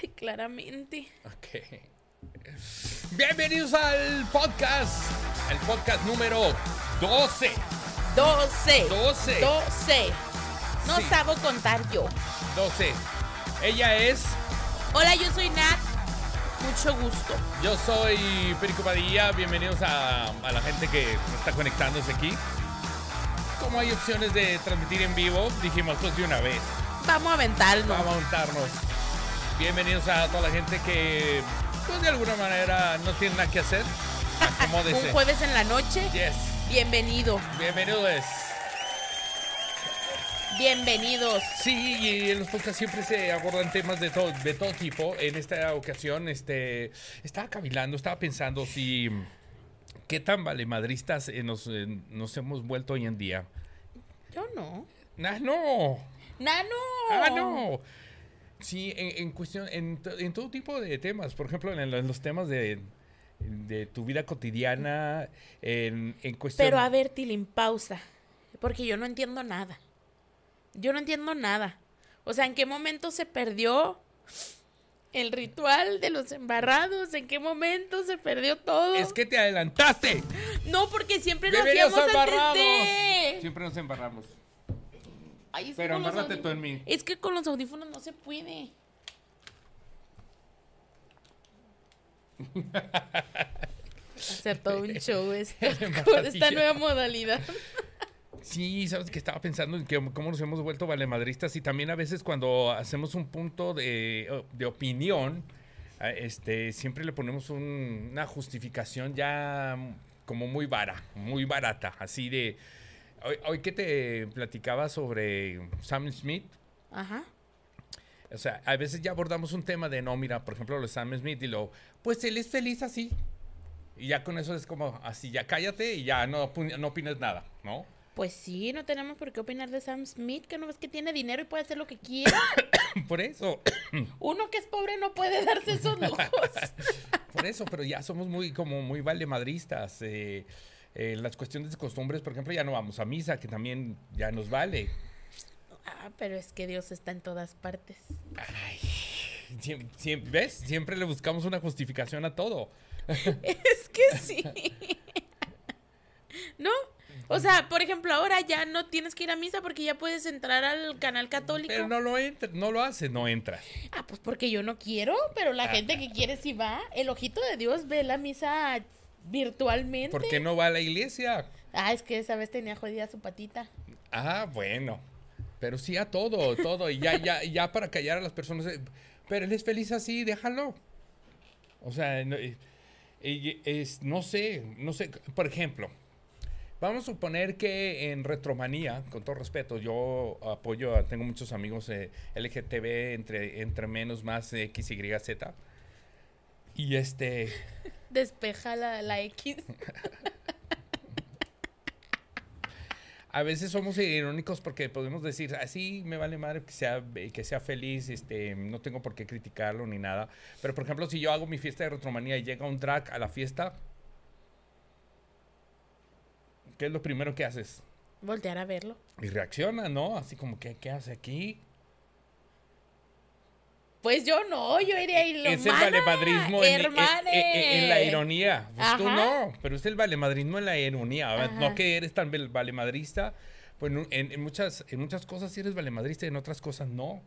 Ay, claramente. Ok. Bienvenidos al podcast. El podcast número 12. 12. 12. 12. No Sí. sabo contar yo. 12. Ella es. Hola, yo soy Nat. Mucho gusto. Yo soy Perico Padilla. Bienvenidos a, a la gente que está conectándose aquí. Como hay opciones de transmitir en vivo, dijimos pues de una vez. Vamos a aventarnos. Vamos a montarnos. Bienvenidos a toda la gente que, pues de alguna manera, no tiene nada que hacer. Acomódese. Un jueves en la noche. Yes. Bienvenido. Bienvenidos. Bienvenidos. Sí, y en los podcasts siempre se abordan temas de todo, de todo tipo. En esta ocasión, este, estaba cavilando, estaba pensando si qué tan valemadristas eh, nos, eh, nos hemos vuelto hoy en día. Yo no. Ah, no. Nano. Ah, no. Sí, en, en cuestión, en, to- en todo tipo de temas. Por ejemplo, en, los temas de, de tu vida cotidiana, en, en cuestión. Pero a ver, Tilín, pausa. Porque yo no entiendo nada. Yo no entiendo nada. O sea, ¿en qué momento se perdió el ritual de los embarrados? ¿En qué momento se perdió todo? Es que te adelantaste. No, porque siempre Bienvenidos hacíamos a antes de... Siempre nos embarramos. Ay, es que Pero audí- tú en mí. Es que con los audífonos no se puede. Hacer todo un show esto, con esta nueva modalidad. Sí, sabes que estaba pensando en que cómo nos hemos vuelto valemadristas y también a veces cuando hacemos un punto de, de opinión, este, siempre le ponemos un- una justificación ya como muy vara, muy barata, así de... Hoy, hoy que te platicaba sobre Sam Smith, Ajá. o sea, a veces ya abordamos un tema de, no, mira, por ejemplo, lo de Sam Smith y lo, pues él es feliz así. Y ya con eso es como así, ya cállate y ya no, no opines nada, ¿no? Pues sí, no tenemos por qué opinar de Sam Smith, que no ves que tiene dinero y puede hacer lo que quiera. Por eso. Uno que es pobre no puede darse esos lujos. Por eso, pero ya somos muy, como muy valemadristas. Eh, eh, las cuestiones de costumbres, por ejemplo, ya no vamos a misa, que también ya nos vale. Ah, pero es que Dios está en todas partes. Siem- siem- ¿Ves? Siempre le buscamos una justificación a todo. Es que sí. ¿No? O sea, por ejemplo, ahora ya no tienes que ir a misa porque ya puedes entrar al canal católico. Pero no lo entra, no lo hace, no entra. Ah, pues porque yo no quiero, pero la Ah. gente que quiere sí va. El ojito de Dios ve la misa virtualmente. ¿Por qué no va a la iglesia? Ah, es que esa vez tenía jodida su patita. Ah, bueno. Pero sí a todo, todo. Y ya, ya, ya para callar a las personas. eh, Pero él es feliz así, déjalo. O sea, no, eh, es, no sé, no sé. Por ejemplo, vamos a suponer que en Retromanía, con todo respeto, yo apoyo, a- tengo muchos amigos eh, LGTB, entre, entre menos, más X, Y, Z. Y este. Despeja la, la X. A veces somos irónicos porque podemos decir, así me vale madre que sea, que sea feliz, este, no tengo por qué criticarlo ni nada. Pero por ejemplo, si yo hago mi fiesta de retromanía y llega un drag a la fiesta, ¿qué es lo primero que haces? Voltear a verlo. Y reacciona, ¿no? Así como, ¿qué, qué hace aquí? Pues yo no, yo iría y lo es el valemadrismo en, en- en- en la ironía. Pues tú no, pero es el valemadrismo en la ironía. Ajá. No que eres tan valemadrista. Pues en muchas, en muchas cosas sí eres valemadrista y en otras cosas no.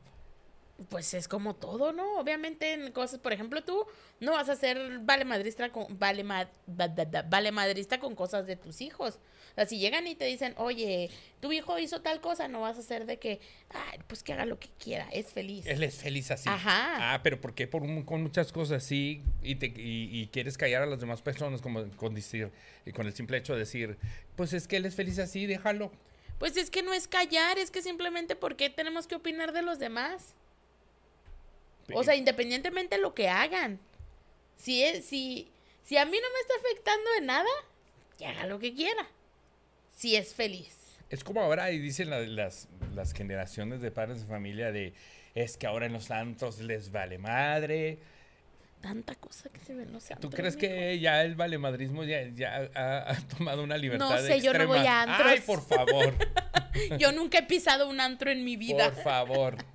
Pues es como todo, ¿no? Obviamente en cosas, por ejemplo, tú no vas a ser vale madrista con vale, vale madrista con cosas de tus hijos. O sea, si llegan y te dicen, "Oye, tu hijo hizo tal cosa", no vas a ser de que, "Ay, pues que haga lo que quiera, es feliz." Él es feliz así. Ajá. Ah, pero ¿por qué por un- con muchas cosas así y, te, y, y quieres callar a las demás personas como con decir y con el simple hecho de decir, pues es que él es feliz así, déjalo. Pues es que no es callar, es que simplemente porque tenemos que opinar de los demás. O sea, independientemente de lo que hagan. Si, es, si, si a mí no me está afectando en nada, que haga lo que quiera. Si es feliz. Es como ahora y dicen la- las, las generaciones de padres de familia de es que ahora en los santos les vale madre. Tanta cosa que se ve en los ¿Tú antros, crees que ya el valemadrismo ya, ya ha, ha tomado una libertad sé, yo no extrema? voy a antros. Ay, por favor, Yo nunca he pisado un antro en mi vida. por favor.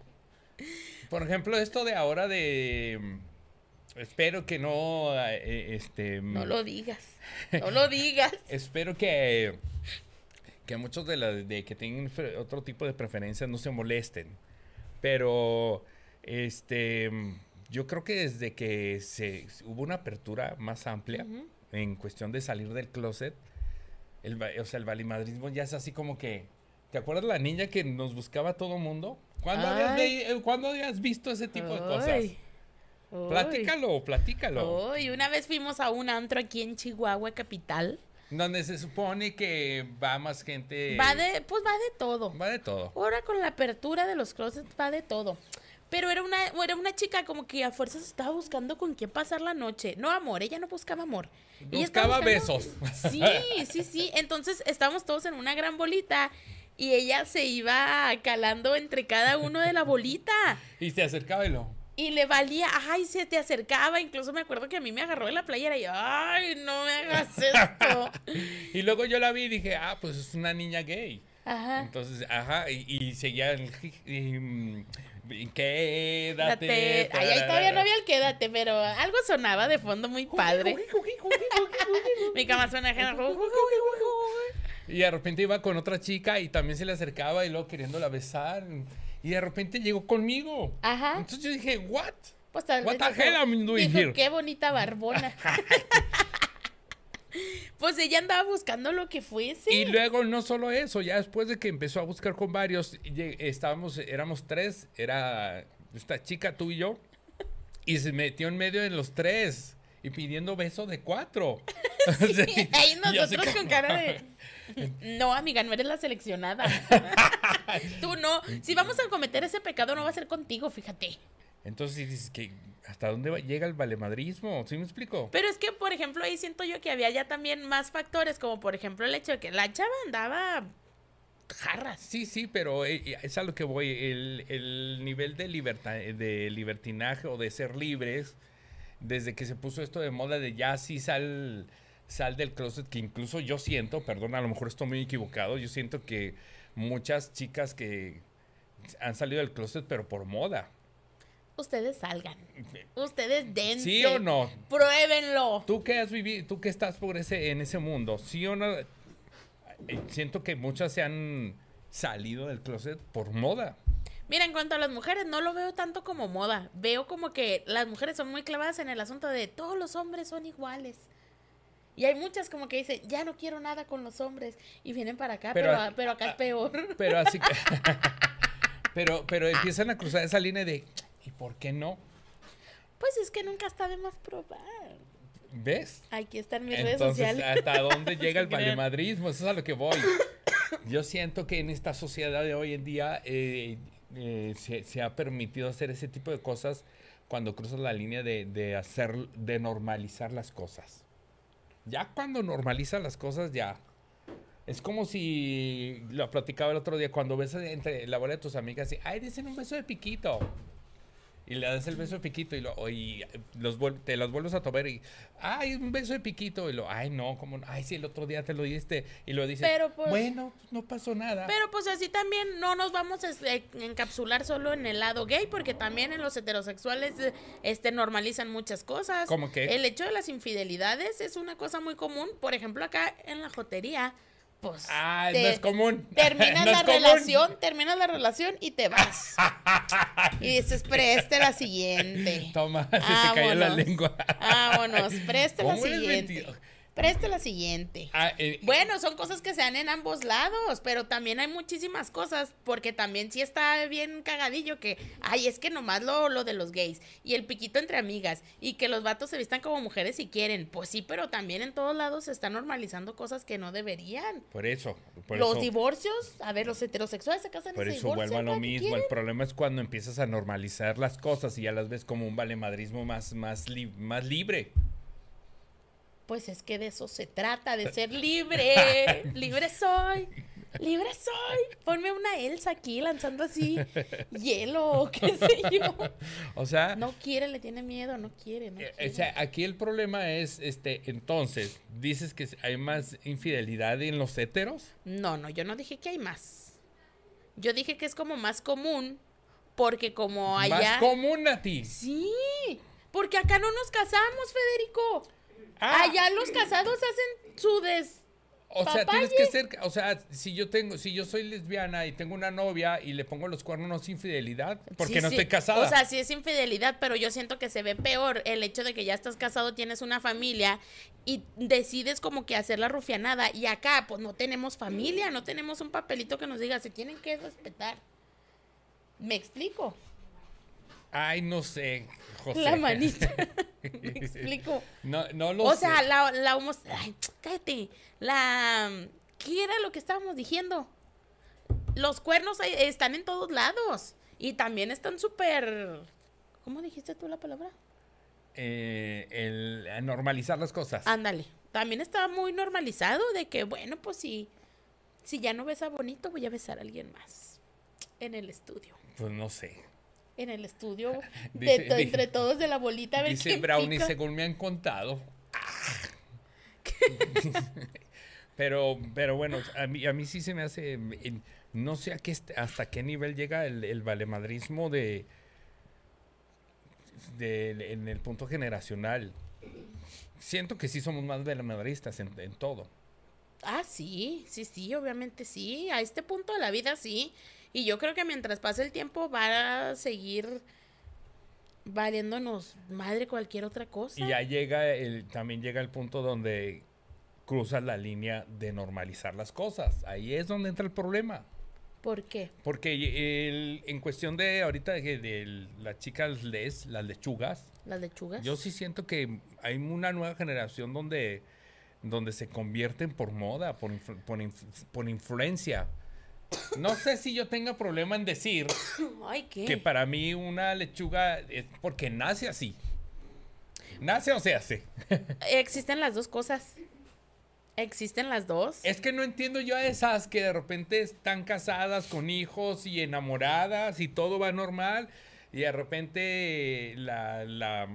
Por ejemplo, esto de ahora de... mm, Espero que no... eh, este... No mm, lo digas. No lo digas. Espero que, que muchos de, las de que tienen otro tipo de preferencias no se molesten. Pero este yo creo que desde que se hubo una apertura más amplia en cuestión de salir del closet, el, o sea, el valimadrismo ya es así como que ¿Te acuerdas la niña que nos buscaba a todo mundo? ¿Cuándo, habías, Ay. ve- eh, ¿cuándo habías visto ese tipo de cosas? Ay. Platícalo, platícalo. Ay, una vez fuimos a un antro aquí en Chihuahua capital. Donde se supone que va más gente. Va de, pues va de todo. Va de todo. Ahora con la apertura de los closets va de todo. Pero era una, era una chica como que a fuerzas estaba buscando con quién pasar la noche. No amor, ella no buscaba amor. Ella Buscaba buscando- besos. Sí, sí, sí. Entonces estábamos todos en una gran bolita y ella se iba calando entre cada uno de la bolita. Y se acercaba y lo. Y le valía, ay, se te acercaba. Incluso me acuerdo que a mí me agarró de la playera y yo, ay, no me hagas esto. Y luego yo la vi y dije, ah, pues es una niña gay. Ajá. Entonces, ajá, y, y seguía el. y, mm, y quédate. Date. Ay, ahí todavía no había el quédate, pero algo sonaba de fondo muy padre. Mi cama suena ajena. Y de repente iba con otra chica y también se le acercaba y luego queriéndola besar. Y de repente llegó conmigo. Ajá. Entonces yo dije, ¿what? Pues What the hell I'm doing dijo, here? qué bonita barbona. pues ella andaba buscando lo que fuese. Y luego no solo eso, ya después de que empezó a buscar con varios, estábamos, éramos tres, era esta chica, tú y yo, y se metió en medio de los tres y pidiendo beso de cuatro. Sí, Ahí y nosotros con cara de. No, amiga, no eres la seleccionada. Tú no. Si vamos a cometer ese pecado, no va a ser contigo, fíjate. Entonces dices que hasta dónde va- llega el valemadrismo, ¿sí me explico? Pero es que, por ejemplo, ahí siento yo que había ya también más factores, como por ejemplo el hecho de que la chava andaba jarras. Sí, sí, pero eh, eh, es a lo que voy. El, el nivel de, libertad, de libertinaje o de ser libres, desde que se puso esto de moda de ya sí sal, sal del closet, que incluso yo siento, perdón, a lo mejor estoy muy equivocado, yo siento que muchas chicas que han salido del closet, pero por moda. Ustedes salgan. Ustedes dense. ¿Sí o no? Pruébenlo. Tú que has vivido, tú que estás por ese, en ese mundo, ¿sí o no? Eh, Siento que muchas se han salido del closet por moda. Mira, en cuanto a las mujeres, no lo veo tanto como moda. Veo como que las mujeres son muy clavadas en el asunto de todos los hombres son iguales. Y hay muchas como que dicen, ya no quiero nada con los hombres. Y vienen para acá, Pero- pero, pero acá es peor. Pero así que. pero, pero empiezan a cruzar esa línea de. ¿Y por qué no? Pues es que nunca está de más probar. ¿Ves? Aquí están mis redes sociales. ¿hasta dónde llega el valemadrismo? Eso es a lo que voy. Yo siento que en esta sociedad de hoy en día eh, eh, se, se ha permitido hacer ese tipo de cosas cuando cruzas la línea de, de hacer, de normalizar las cosas. Ya cuando normalizas las cosas, ya. Es como si lo platicaba el otro día, cuando ves entre la bola de tus amigas y, ay, dicen un beso de piquito. Y le das el beso de piquito y, lo, y los vuel- te los vuelves a tomar y, ay, un beso de piquito. Y lo, ay, no, como, ay, sí, el otro día te lo diste. Y lo dices, Pero, pues- bueno, pues, no pasó nada. Pero pues así también no nos vamos a este, encapsular solo en el lado gay, porque también en los heterosexuales eh, este, normalizan muchas cosas. ¿Cómo qué? El hecho de las infidelidades es una cosa muy común. Por ejemplo, acá en la jotería, pues... Ah, te- no es común. Terminas No la común. relación, terminas la relación y te vas. y dices, preste la siguiente. Toma, se te cayó la lengua. Vámonos, preste la ¿Cómo eres siguiente. Preste la siguiente. Ah, eh, Bueno, son cosas que se dan en ambos lados, pero también hay muchísimas cosas, porque también sí está bien cagadillo que, ay, es que nomás lo, lo de los gays, y el piquito entre amigas, y que los vatos se vistan como mujeres si quieren, pues sí, pero también en todos lados se están normalizando cosas que no deberían. por eso. Por los eso, divorcios, a ver, los heterosexuales se casan Por eso vuelvo a lo ¿para qué mismo. El problema es cuando empiezas a normalizar las cosas y ya las ves como un valemadrismo más, más, li- más libre. Pues es que de eso se trata, de ser libre. libre soy. Libre soy. Ponme una Elsa aquí lanzando así hielo o qué sé yo. O sea, No quiere, le tiene miedo, no quiere, no eh, quiere. o sea, aquí el problema es, este, entonces, dices que hay más infidelidad en los héteros. No, no, yo no dije que hay más. Yo dije que es como más común Porque como allá... Más común a ti. Sí, porque acá no nos casamos, Federico. Ah. Allá los casados hacen su des... O sea, Papaye. tienes que ser, o sea, si yo tengo, si yo soy lesbiana y tengo una novia y le pongo los cuernos, ¿no es infidelidad? Porque Sí, no sí. estoy casada. O sea, sí es infidelidad, pero yo siento que se ve peor el hecho de que ya estás casado, tienes una familia y decides como que hacer la rufianada. Y acá, pues no tenemos familia, no tenemos un papelito que nos diga, se tienen que respetar. ¿Me explico? Ay, no sé, José. La manita. Me explico. No, no lo O sé. sea, la, la homos- Ay, cállate. La... ¿Qué era lo que estábamos diciendo? Los cuernos ahí están en todos lados. Y también están súper... ¿Cómo dijiste tú la palabra? Eh, el normalizar las cosas. Ándale. También está muy normalizado de que, bueno, pues si, si ya no besa bonito, voy a besar a alguien más. En el estudio. Pues no sé. En el estudio. de to- entre todos de la bolita. A ver Dice Brownie, pica. según me han contado. pero, pero bueno, a mí, a mí sí se me hace. No sé a qué, hasta qué nivel llega el, el valemadrismo de, de- en el punto generacional. Siento que sí somos más valemadristas en, en todo. Ah, sí, sí, sí, obviamente sí. A este punto de la vida sí. Y yo creo que mientras pase el tiempo va a seguir valiéndonos madre cualquier otra cosa. Y ya llega el, también llega el punto donde cruzas la línea de normalizar las cosas. Ahí es donde entra el problema. ¿Por qué? Porque el- en cuestión de ahorita de, de las chicas les, las lechugas, ¿Las lechugas? yo sí siento que hay una nueva generación donde, donde se convierten por moda, por, influ- por, inf- por influencia. No sé si yo tenga problema en decir Ay, ¿qué? que para mí una lechuga es porque nace así. ¿Nace o se hace? Existen las dos cosas. Existen las dos. Es que no entiendo yo a esas que de repente están casadas con hijos y enamoradas y todo va normal y de repente la, la,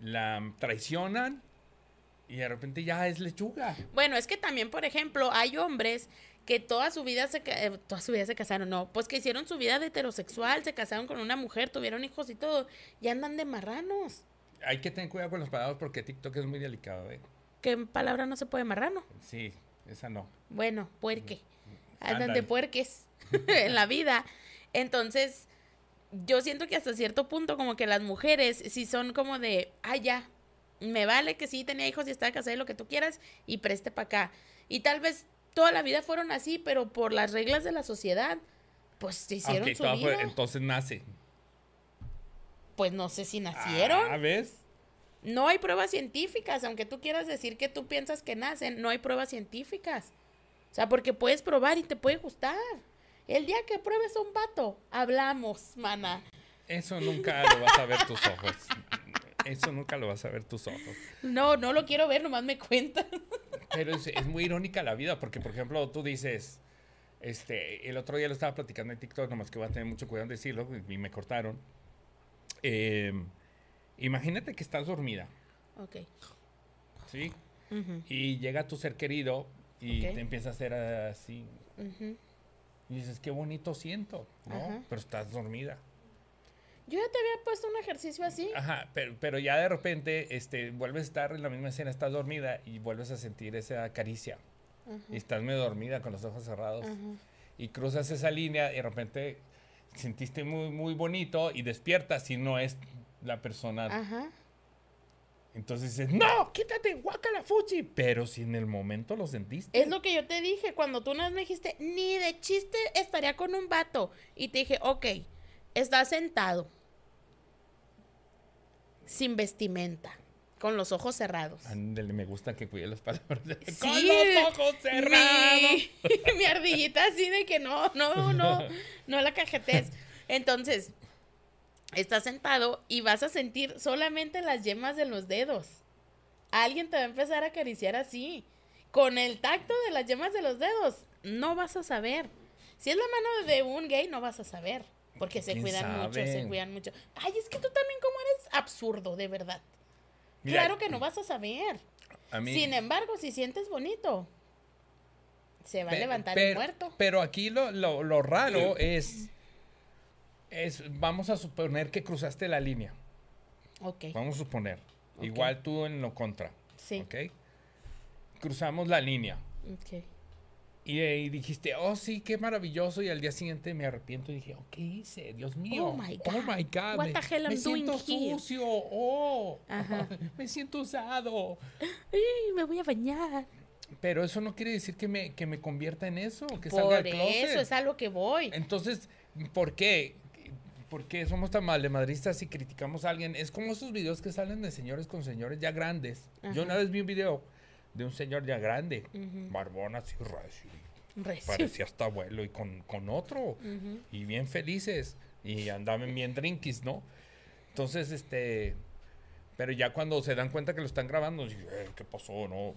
la traicionan y de repente ya es lechuga. Bueno, es que también, por ejemplo, hay hombres que toda su vida se eh, toda su vida se casaron, no, pues que hicieron su vida de heterosexual, se casaron con una mujer, tuvieron hijos y todo, y andan de marranos. Hay que tener cuidado con las palabras porque TikTok es muy delicado. ¿eh? ¿Qué palabra no se puede marrano? Sí, esa no. Bueno, puerque. Andan de puerques en la vida. Entonces, yo siento que hasta cierto punto como que las mujeres sí son como de, ah, ya, me vale que sí tenía hijos y estaba casada y lo que tú quieras y preste para acá. Y tal vez toda la vida fueron así, pero por las reglas de la sociedad, pues se hicieron su fue- vida. entonces nace. Pues no sé si nacieron. Ah, ¿ves? No hay pruebas científicas, aunque tú quieras decir que tú piensas que nacen, no hay pruebas científicas. O sea, porque puedes probar y te puede gustar. El día que pruebes a un vato, hablamos, mana. Eso nunca lo vas a ver tus ojos. Eso nunca lo vas a ver tus ojos. No, no lo quiero ver, nomás me cuentan. Pero es, es muy irónica la vida, porque por ejemplo tú dices, este, el otro día lo estaba platicando en TikTok, nomás que voy a tener mucho cuidado en decirlo, y me cortaron. Eh, imagínate que estás dormida, Ok. ¿sí? Y llega tu ser querido y te empieza a hacer así. Y dices, qué bonito siento, ¿no? Pero estás dormida. Yo ya te había puesto un ejercicio así. Ajá, pero, pero ya de repente este, vuelves a estar en la misma escena, estás dormida y vuelves a sentir esa caricia. Y estás medio dormida con los ojos cerrados. Ajá. y cruzas esa línea y de repente sentiste muy, muy bonito y despiertas y no es la persona. Ajá. Entonces dices, no, quítate, guácala, fuchi. Pero si en el momento lo sentiste. Es lo que yo te dije cuando tú una vez me dijiste, ni de chiste estaría con un vato. Y te dije, ok, estás sentado, sin vestimenta, con los ojos cerrados. Ándale, me gusta que cuide las palabras. Sí, Con los ojos cerrados. Mi, mi ardillita así de que no, no, no, no la cajetes. Entonces, estás sentado y vas a sentir solamente las yemas de los dedos. Alguien te va a empezar a acariciar así. Con el tacto de las yemas de los dedos, no vas a saber. Si es la mano de un gay, no vas a saber. Porque se ¿Quién cuidan mucho, se cuidan mucho. Ay, es que tú también como eres absurdo, de verdad. Mira, claro que no vas a saber. A mí, Sin embargo, si sientes bonito, se va a levantar el muerto. Pero aquí lo, lo- lo raro es. Es, vamos a suponer que cruzaste la línea. Ok. Vamos a suponer. Ok. Igual tú en lo contra. Sí. ¿Ok? Cruzamos la línea. Ok. Y, eh, y dijiste, oh, sí, qué maravilloso. Y al día siguiente me arrepiento y dije, oh, ¿qué hice? Dios mío. Oh, my Oh God. my God. What me, the hell me I'm siento doing here? sucio. Oh. Ajá. me siento usado. Ay, me voy a bañar. Pero eso no quiere decir que me, que me convierta en eso, que Por salga del closet. eso es a lo que voy. Entonces, ¿por qué? ¿Por qué somos tan madristas y criticamos a alguien? Es como esos videos que salen de señores con señores ya grandes. Yo Ajá. una vez vi un video de un señor ya grande, barbón así, recio, Recio. parecía hasta abuelo y con, con otro, y bien felices, y andaban bien drinkis, ¿no? Entonces, este, pero ya cuando se dan cuenta que lo están grabando, dicen, "Eh, ¿qué pasó, no?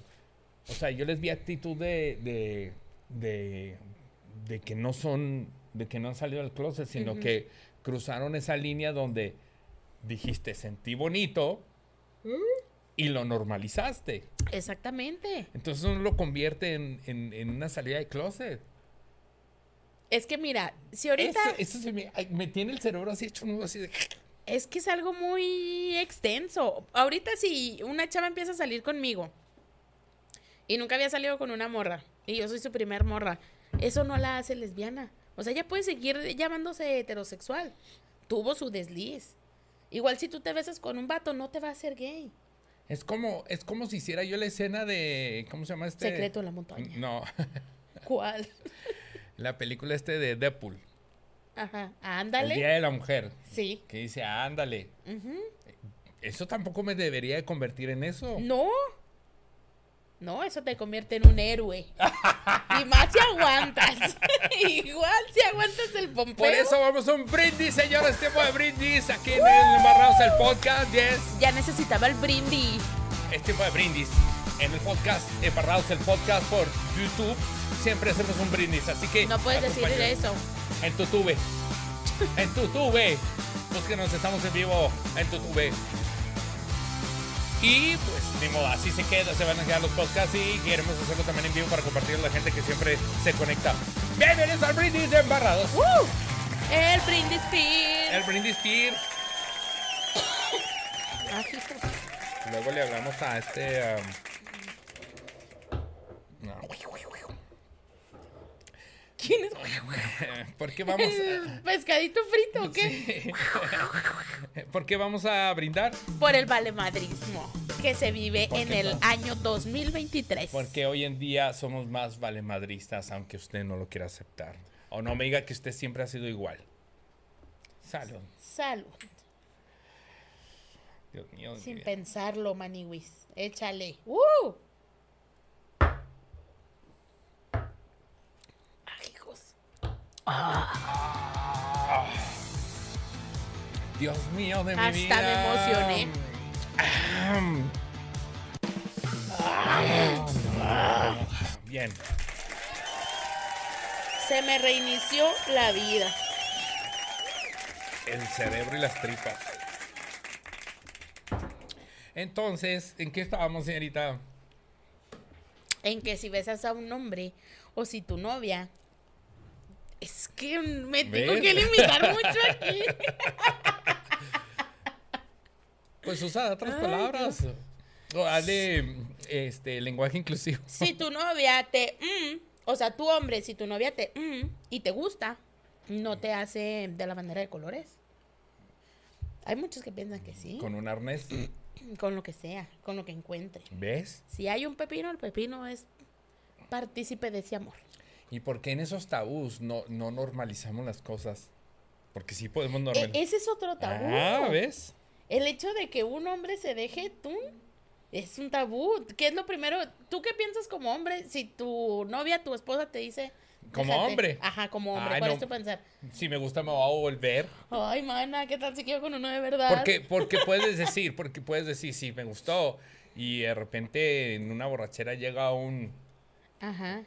O sea, yo les vi actitud de, de, de, de que no son, de que no han salido del closet, sino que cruzaron esa línea donde dijiste, sentí bonito y lo normalizaste. Exactamente. Entonces uno lo convierte en, en- en una salida de closet. Es que mira, si ahorita Eso, eso se me, me tiene el cerebro así hecho nudo así de... es que es algo muy extenso. Ahorita si una chava empieza a salir conmigo y nunca había salido con una morra y yo soy su primer morra, eso no la hace lesbiana. O sea, ella puede seguir llamándose heterosexual. Tuvo su desliz. Igual si tú te besas con un vato, no te va a hacer gay. Es como, es como si hiciera yo la escena de... ¿Cómo se llama este? Secreto de la montaña. No, ¿Cuál? la película este de Deadpool. Ajá. El Ándale. Día de la Mujer. Sí. Que dice, ándale. Ujú. Eso tampoco me debería de convertir en eso. No. No, eso te convierte en un héroe. y más si aguantas. Igual si aguantas el pompeo. Por eso vamos a un brindis, señores. Tiempo de brindis aquí en el Embarrados el Podcast. Yes. Ya necesitaba el brindis. Es tiempo de brindis. En el podcast, Embarrados el Podcast por YouTube. Siempre hacemos un brindis. Así que. No puedes decir eso. En tu tube. En tu tube. Búsquenos, estamos en vivo en tu tube. Y pues, ni modo, así se queda, se van a quedar los podcasts y queremos hacerlo también en vivo para compartir a la gente que siempre se conecta. Bienvenidos al Brindis de Embarrados. ¡Uh! El brindis pin. El Brindis hijo. Luego le hablamos a este. um, no. ¿Quién es? ¿Por qué vamos ¿El pescadito frito o qué? Sí. ¿Por qué vamos a brindar? Por el valemadrismo que se vive ¿Por en el no? año 2023. Porque hoy en día somos más valemadristas, aunque usted no lo quiera aceptar. O no me diga que usted siempre ha sido igual. Salud. Salud. Dios mío. Sin pensarlo, maniwis. Échale. ¡Uh! Ay, hijos. Dios mío de mi Hasta vida. me emocioné. Bien. Se me reinició la vida. El cerebro y las tripas. Entonces, ¿en qué estábamos, señorita? En que si besas a un hombre o si tu novia. Es que me tengo ¿Ves? que limitar mucho aquí. Pues usa otras palabras. O hazle este lenguaje inclusivo. Si tu novia te. mm, o sea, tu hombre, si tu novia te. mm, y te gusta, no te hace de la bandera de colores. Hay muchos que piensan que sí. Con un arnés. Con lo que sea, con lo que encuentre. ¿Ves? Si hay un pepino, el pepino es partícipe de ese amor. ¿Y por qué en esos tabús no, no normalizamos las cosas? Porque sí podemos E- normalizar. ese es otro tabú. Ah, ¿ves? El hecho de que un hombre se deje tú es un tabú. ¿Qué es lo primero? ¿Tú qué piensas como hombre si tu novia, tu esposa te dice... Como "Déjate"? hombre. Ajá, como hombre. Ay, ¿Cuál no. es tu pensar? Si me gusta me va a volver. Ay, mana, ¿qué tal si quiero con uno de verdad? Porque, porque puedes decir, porque puedes decir, sí, me gustó. Y de repente en una borrachera llega un, Ajá.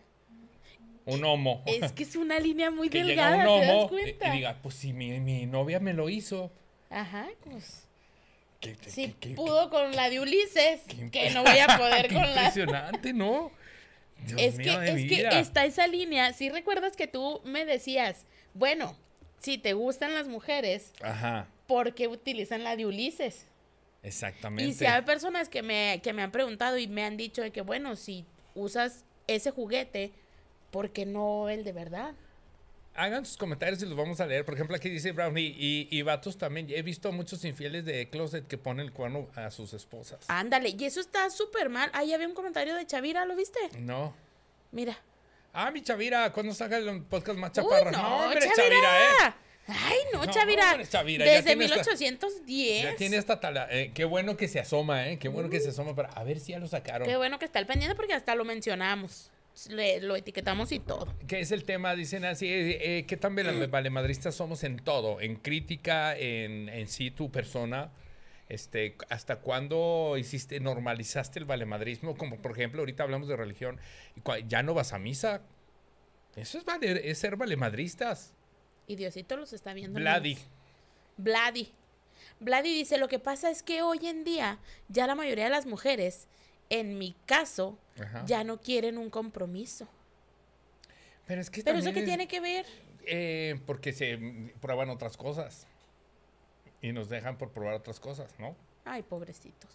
Un homo. Es que es una línea muy que llega delgada, un ¿te das homo y, cuenta? y diga, pues si mi, mi novia me lo hizo. Ajá, pues... ¿qué- qué- Si qué- qué- pudo con la de Ulises, que no voy a poder con la... impresionante, ¿no? Dios Es mío que, es que está esa línea. Si recuerdas que tú me decías, bueno, si te gustan las mujeres, Ajá, ¿por qué utilizan la de Ulises? exactamente. Y si hay personas que me, que me han preguntado y me han dicho de que, bueno, si usas ese juguete, ¿por qué no el de verdad? Hagan sus comentarios y los vamos a leer. Por ejemplo, aquí dice Brownie y, y vatos también. He visto muchos infieles de closet que ponen el cuerno a sus esposas. Ándale, y eso está súper mal. Ahí había un comentario de Chavira, ¿lo viste? No. Mira. Ah, mi Chavira, ¿cuándo saca el podcast más Uy, chaparra? no, hombre, Chavira. Chavira, ¿eh? Ay, no, No, Chavira. hombre, Chavira, ya Desde esta- 1810. Ya tiene esta tala. eh, qué bueno que se asoma, ¿eh? Qué bueno que se asoma para a ver si ya lo sacaron. Qué bueno que está al pendiente porque hasta lo mencionamos. Le- lo etiquetamos y todo. ¿Qué es el tema? Dicen así, eh, eh, ¿qué tan vale- valemadristas somos en todo? En crítica, en, en sí tu persona. Este, ¿Hasta cuándo hiciste, normalizaste el valemadrismo? Como por ejemplo, ahorita hablamos de religión. ¿Ya no vas a misa? Eso es, vale, es ser valemadristas. Y Diosito los está viendo. Vladi. Vladi. Vladi dice, lo que pasa es que hoy en día ya la mayoría de las mujeres, en mi caso, Ajá. ya no quieren un compromiso. Pero es que Pero eso es- tiene que ver. eh, porque se prueban otras cosas. Y nos dejan por probar otras cosas, ¿no? Ay, pobrecitos.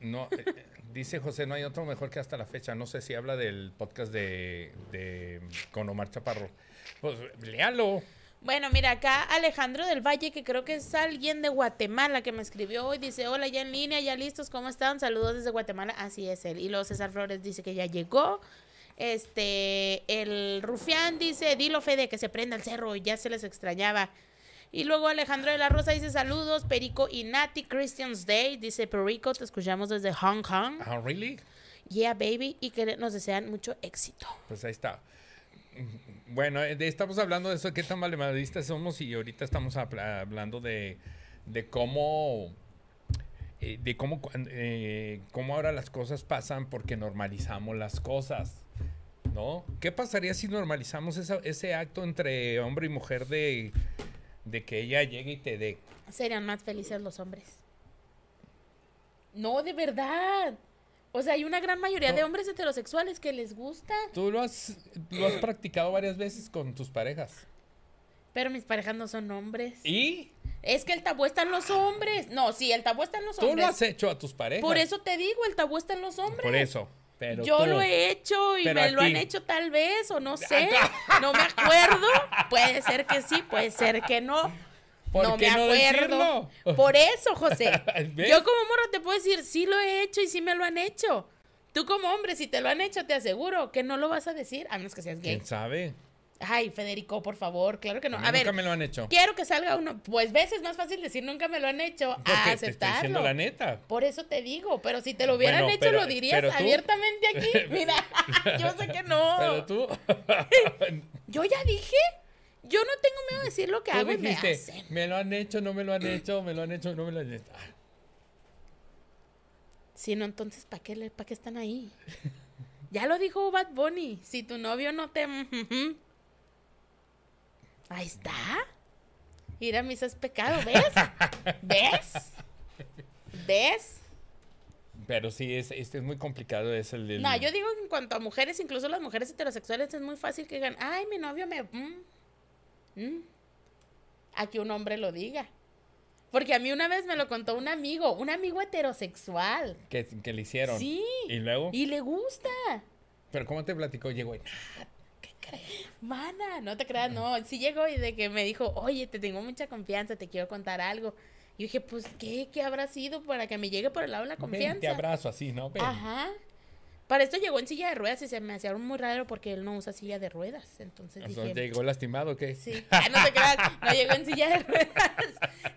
No, eh, dice José, no hay otro mejor que hasta la fecha. No sé si habla del podcast de, de con Omar Chaparro. Pues léalo. Bueno, mira, acá Alejandro del Valle, que creo que es alguien de Guatemala que me escribió hoy, dice, hola, ya en línea, ya listos, ¿cómo están? Saludos desde Guatemala. Así es él. Y luego César Flores dice que ya llegó. Este, el Rufián dice, dilo Fede, que se prenda el cerro, ya se les extrañaba. Y luego Alejandro de la Rosa dice, saludos, Perico y Nati, Christian's Day, dice Perico, te escuchamos desde Hong Kong. Ah, ¿really? Yeah, baby, y que nos desean mucho éxito. Pues ahí está. Bueno, eh, de- estamos hablando de eso, qué tan valemadristas somos y ahorita estamos habla- hablando de, de cómo, eh, de cómo, eh, cómo ahora las cosas pasan porque normalizamos las cosas, ¿no? ¿Qué pasaría si normalizamos ese acto entre hombre y mujer de, de que ella llegue y te dé? Serían más felices los hombres. No, de verdad. O sea, hay una gran mayoría de hombres heterosexuales que les gusta, Tú lo has, lo has practicado varias veces con tus parejas. pero mis parejas no son hombres. ¿Y? Es que el tabú está en los hombres. No, sí, el tabú está en los Tú hombres. lo has hecho a tus parejas. Por eso te digo, el tabú está en los hombres. Por eso. Pero Yo tú- lo he hecho y me lo han hecho tal vez, o no sé. No me acuerdo. Puede ser que sí, puede ser que no. ¿Por no qué me acuerdo. Por eso, José. Yo como morro te puedo decir, sí lo he hecho y sí me lo han hecho. Tú como hombre, si te lo han hecho, te aseguro que no lo vas a decir, a menos que seas gay. ¿Quién sabe? Ay, Federico, por favor, claro que no. A A ver, nunca me lo han hecho. quiero que salga uno. Pues ves, es más fácil decir nunca me lo han hecho Porque a te estoy aceptarlo. la neta. Por eso te digo, pero si te lo hubieran Bueno, hecho, pero- lo dirías tú- abiertamente aquí. Mira, yo sé que no. Pero tú, Yo ya dije, yo no tengo miedo de decir lo que hago y me dijiste, hacen. me lo han hecho, no me lo han hecho, me lo han hecho, no me lo han hecho. Ah, Si no, entonces, ¿para qué, le- pa' qué están ahí? Ya lo dijo Bad Bunny. Si tu novio no te... Ahí está. Ir a misa es pecado, ¿ves? ¿Ves? ¿Ves? Pero sí, es, este es muy complicado. Es el, No, yo digo que en cuanto a mujeres, incluso las mujeres heterosexuales, es muy fácil que digan, ay, mi novio me... mm, mm", a que un hombre lo diga. Porque a mí una vez me lo contó un amigo, un amigo heterosexual. que, que le hicieron. Sí. Y luego, Y le gusta. pero ¿cómo te platicó? Llegó y, Mana, no te creas, no. Sí llegó y de que me dijo, oye, te tengo mucha confianza, te quiero contar algo. Y yo dije, pues, ¿qué? ¿Qué habrá sido para que me llegue por el lado de la ven, confianza? te abrazo así, ¿no? Ven. Ajá. Para esto llegó en silla de ruedas y se me hacía muy raro porque él no usa silla de ruedas. Entonces Entonces, dije, ¿Llegó lastimado o qué? sí, no te creas, no llegó en silla de ruedas.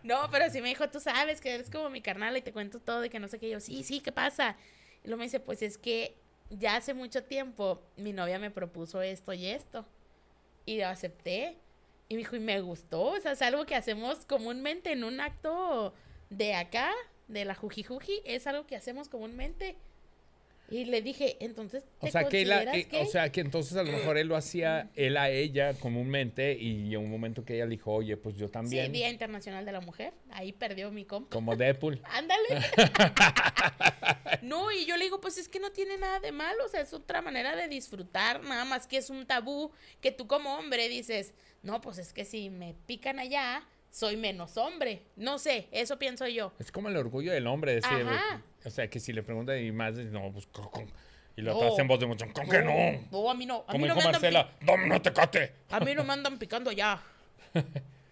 No, pero sí me dijo, tú sabes que eres como mi carnal y te cuento todo y que no sé qué. Y yo, sí, sí, ¿qué pasa? Y luego me dice, pues es que ya hace mucho tiempo mi novia me propuso esto y esto. Y lo acepté. Y me dijo, y me gustó. O sea, es algo que hacemos comúnmente en un acto de acá, de la jujijuji. Es algo que hacemos comúnmente. Y le dije, entonces, O ¿te sea, que eh, o sea, que entonces a lo mejor él lo hacía él a ella comúnmente y en un momento que ella le dijo, oye, pues yo Sí, también, Día Internacional de la Mujer. Ahí perdió mi compa. como Deadpool. Ándale. no, y yo le digo, pues es que no tiene nada de malo, o sea, es otra manera de disfrutar, nada más que es un tabú que tú como hombre dices, no, pues es que si me pican allá, soy menos hombre. No sé, eso pienso yo. Es como el orgullo del hombre decir, Ajá. o sea, que si le pregunta y más, no, pues, con, con-". y lo No. hace en voz de mucho, ¿con que no? No, a mí no, a Como mí no dijo me Marcela, dame una tecate. pi- a mí no me andan picando ya.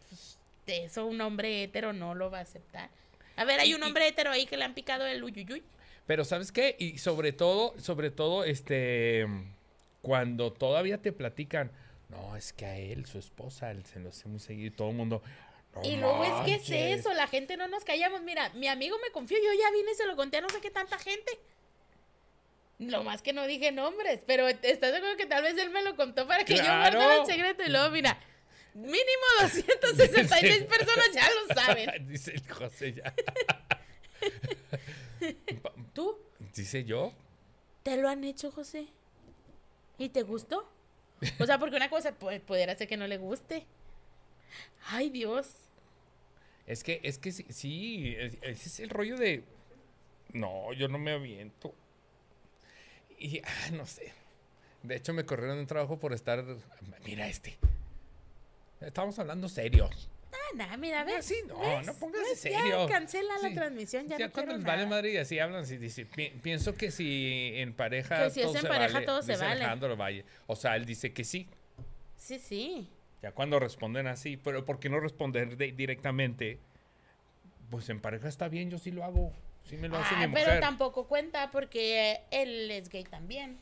Pues, eso un hombre hetero no lo va a aceptar. A ver, hay un hombre hetero ahí que le han picado el uyuyuy. Pero ¿sabes qué? Y sobre todo, sobre todo, este, cuando todavía te platican, no, es que a él, su esposa, él se lo hace muy seguido y todo el mundo... "No Y luego es que es manches". eso, la gente no nos callamos. Mira, mi amigo me confió, yo ya vine y se lo conté a no sé qué tanta gente. Lo más que no dije nombres, pero ¿estás de acuerdo que tal vez él me lo contó para que yo guardara el secreto? Y luego, mira, mínimo 266 Sí. personas ya lo saben. Dice el José ya. ¿Tú? Dice yo. ¿Te lo han hecho, José? ¿Y te gustó? O sea, porque una cosa puede, poder hacer que no le guste. Ay, Dios. Es que, es que sí, es- ese es el rollo de. No, yo no me aviento. Y, ah, no sé. De hecho, me corrieron de un trabajo por estar. Mira este. Estamos hablando serio. Ah, nada, mira, Ah, ves. sí, no, ¿Ves? no pongas serio. Ya cancela la Sí. transmisión, ya, Ya no cuando les vale madre y así hablan, dice, "Pi- pienso que si en pareja Que si es todo en se pareja, vale", todo se vale. Valle. O sea, él dice que sí. Sí, sí. Ya cuando responden así, pero ¿por qué no responder de- directamente? Pues en pareja está bien, yo sí lo hago. Sí me lo hace Ah, mi pero mujer. tampoco cuenta porque él es gay también.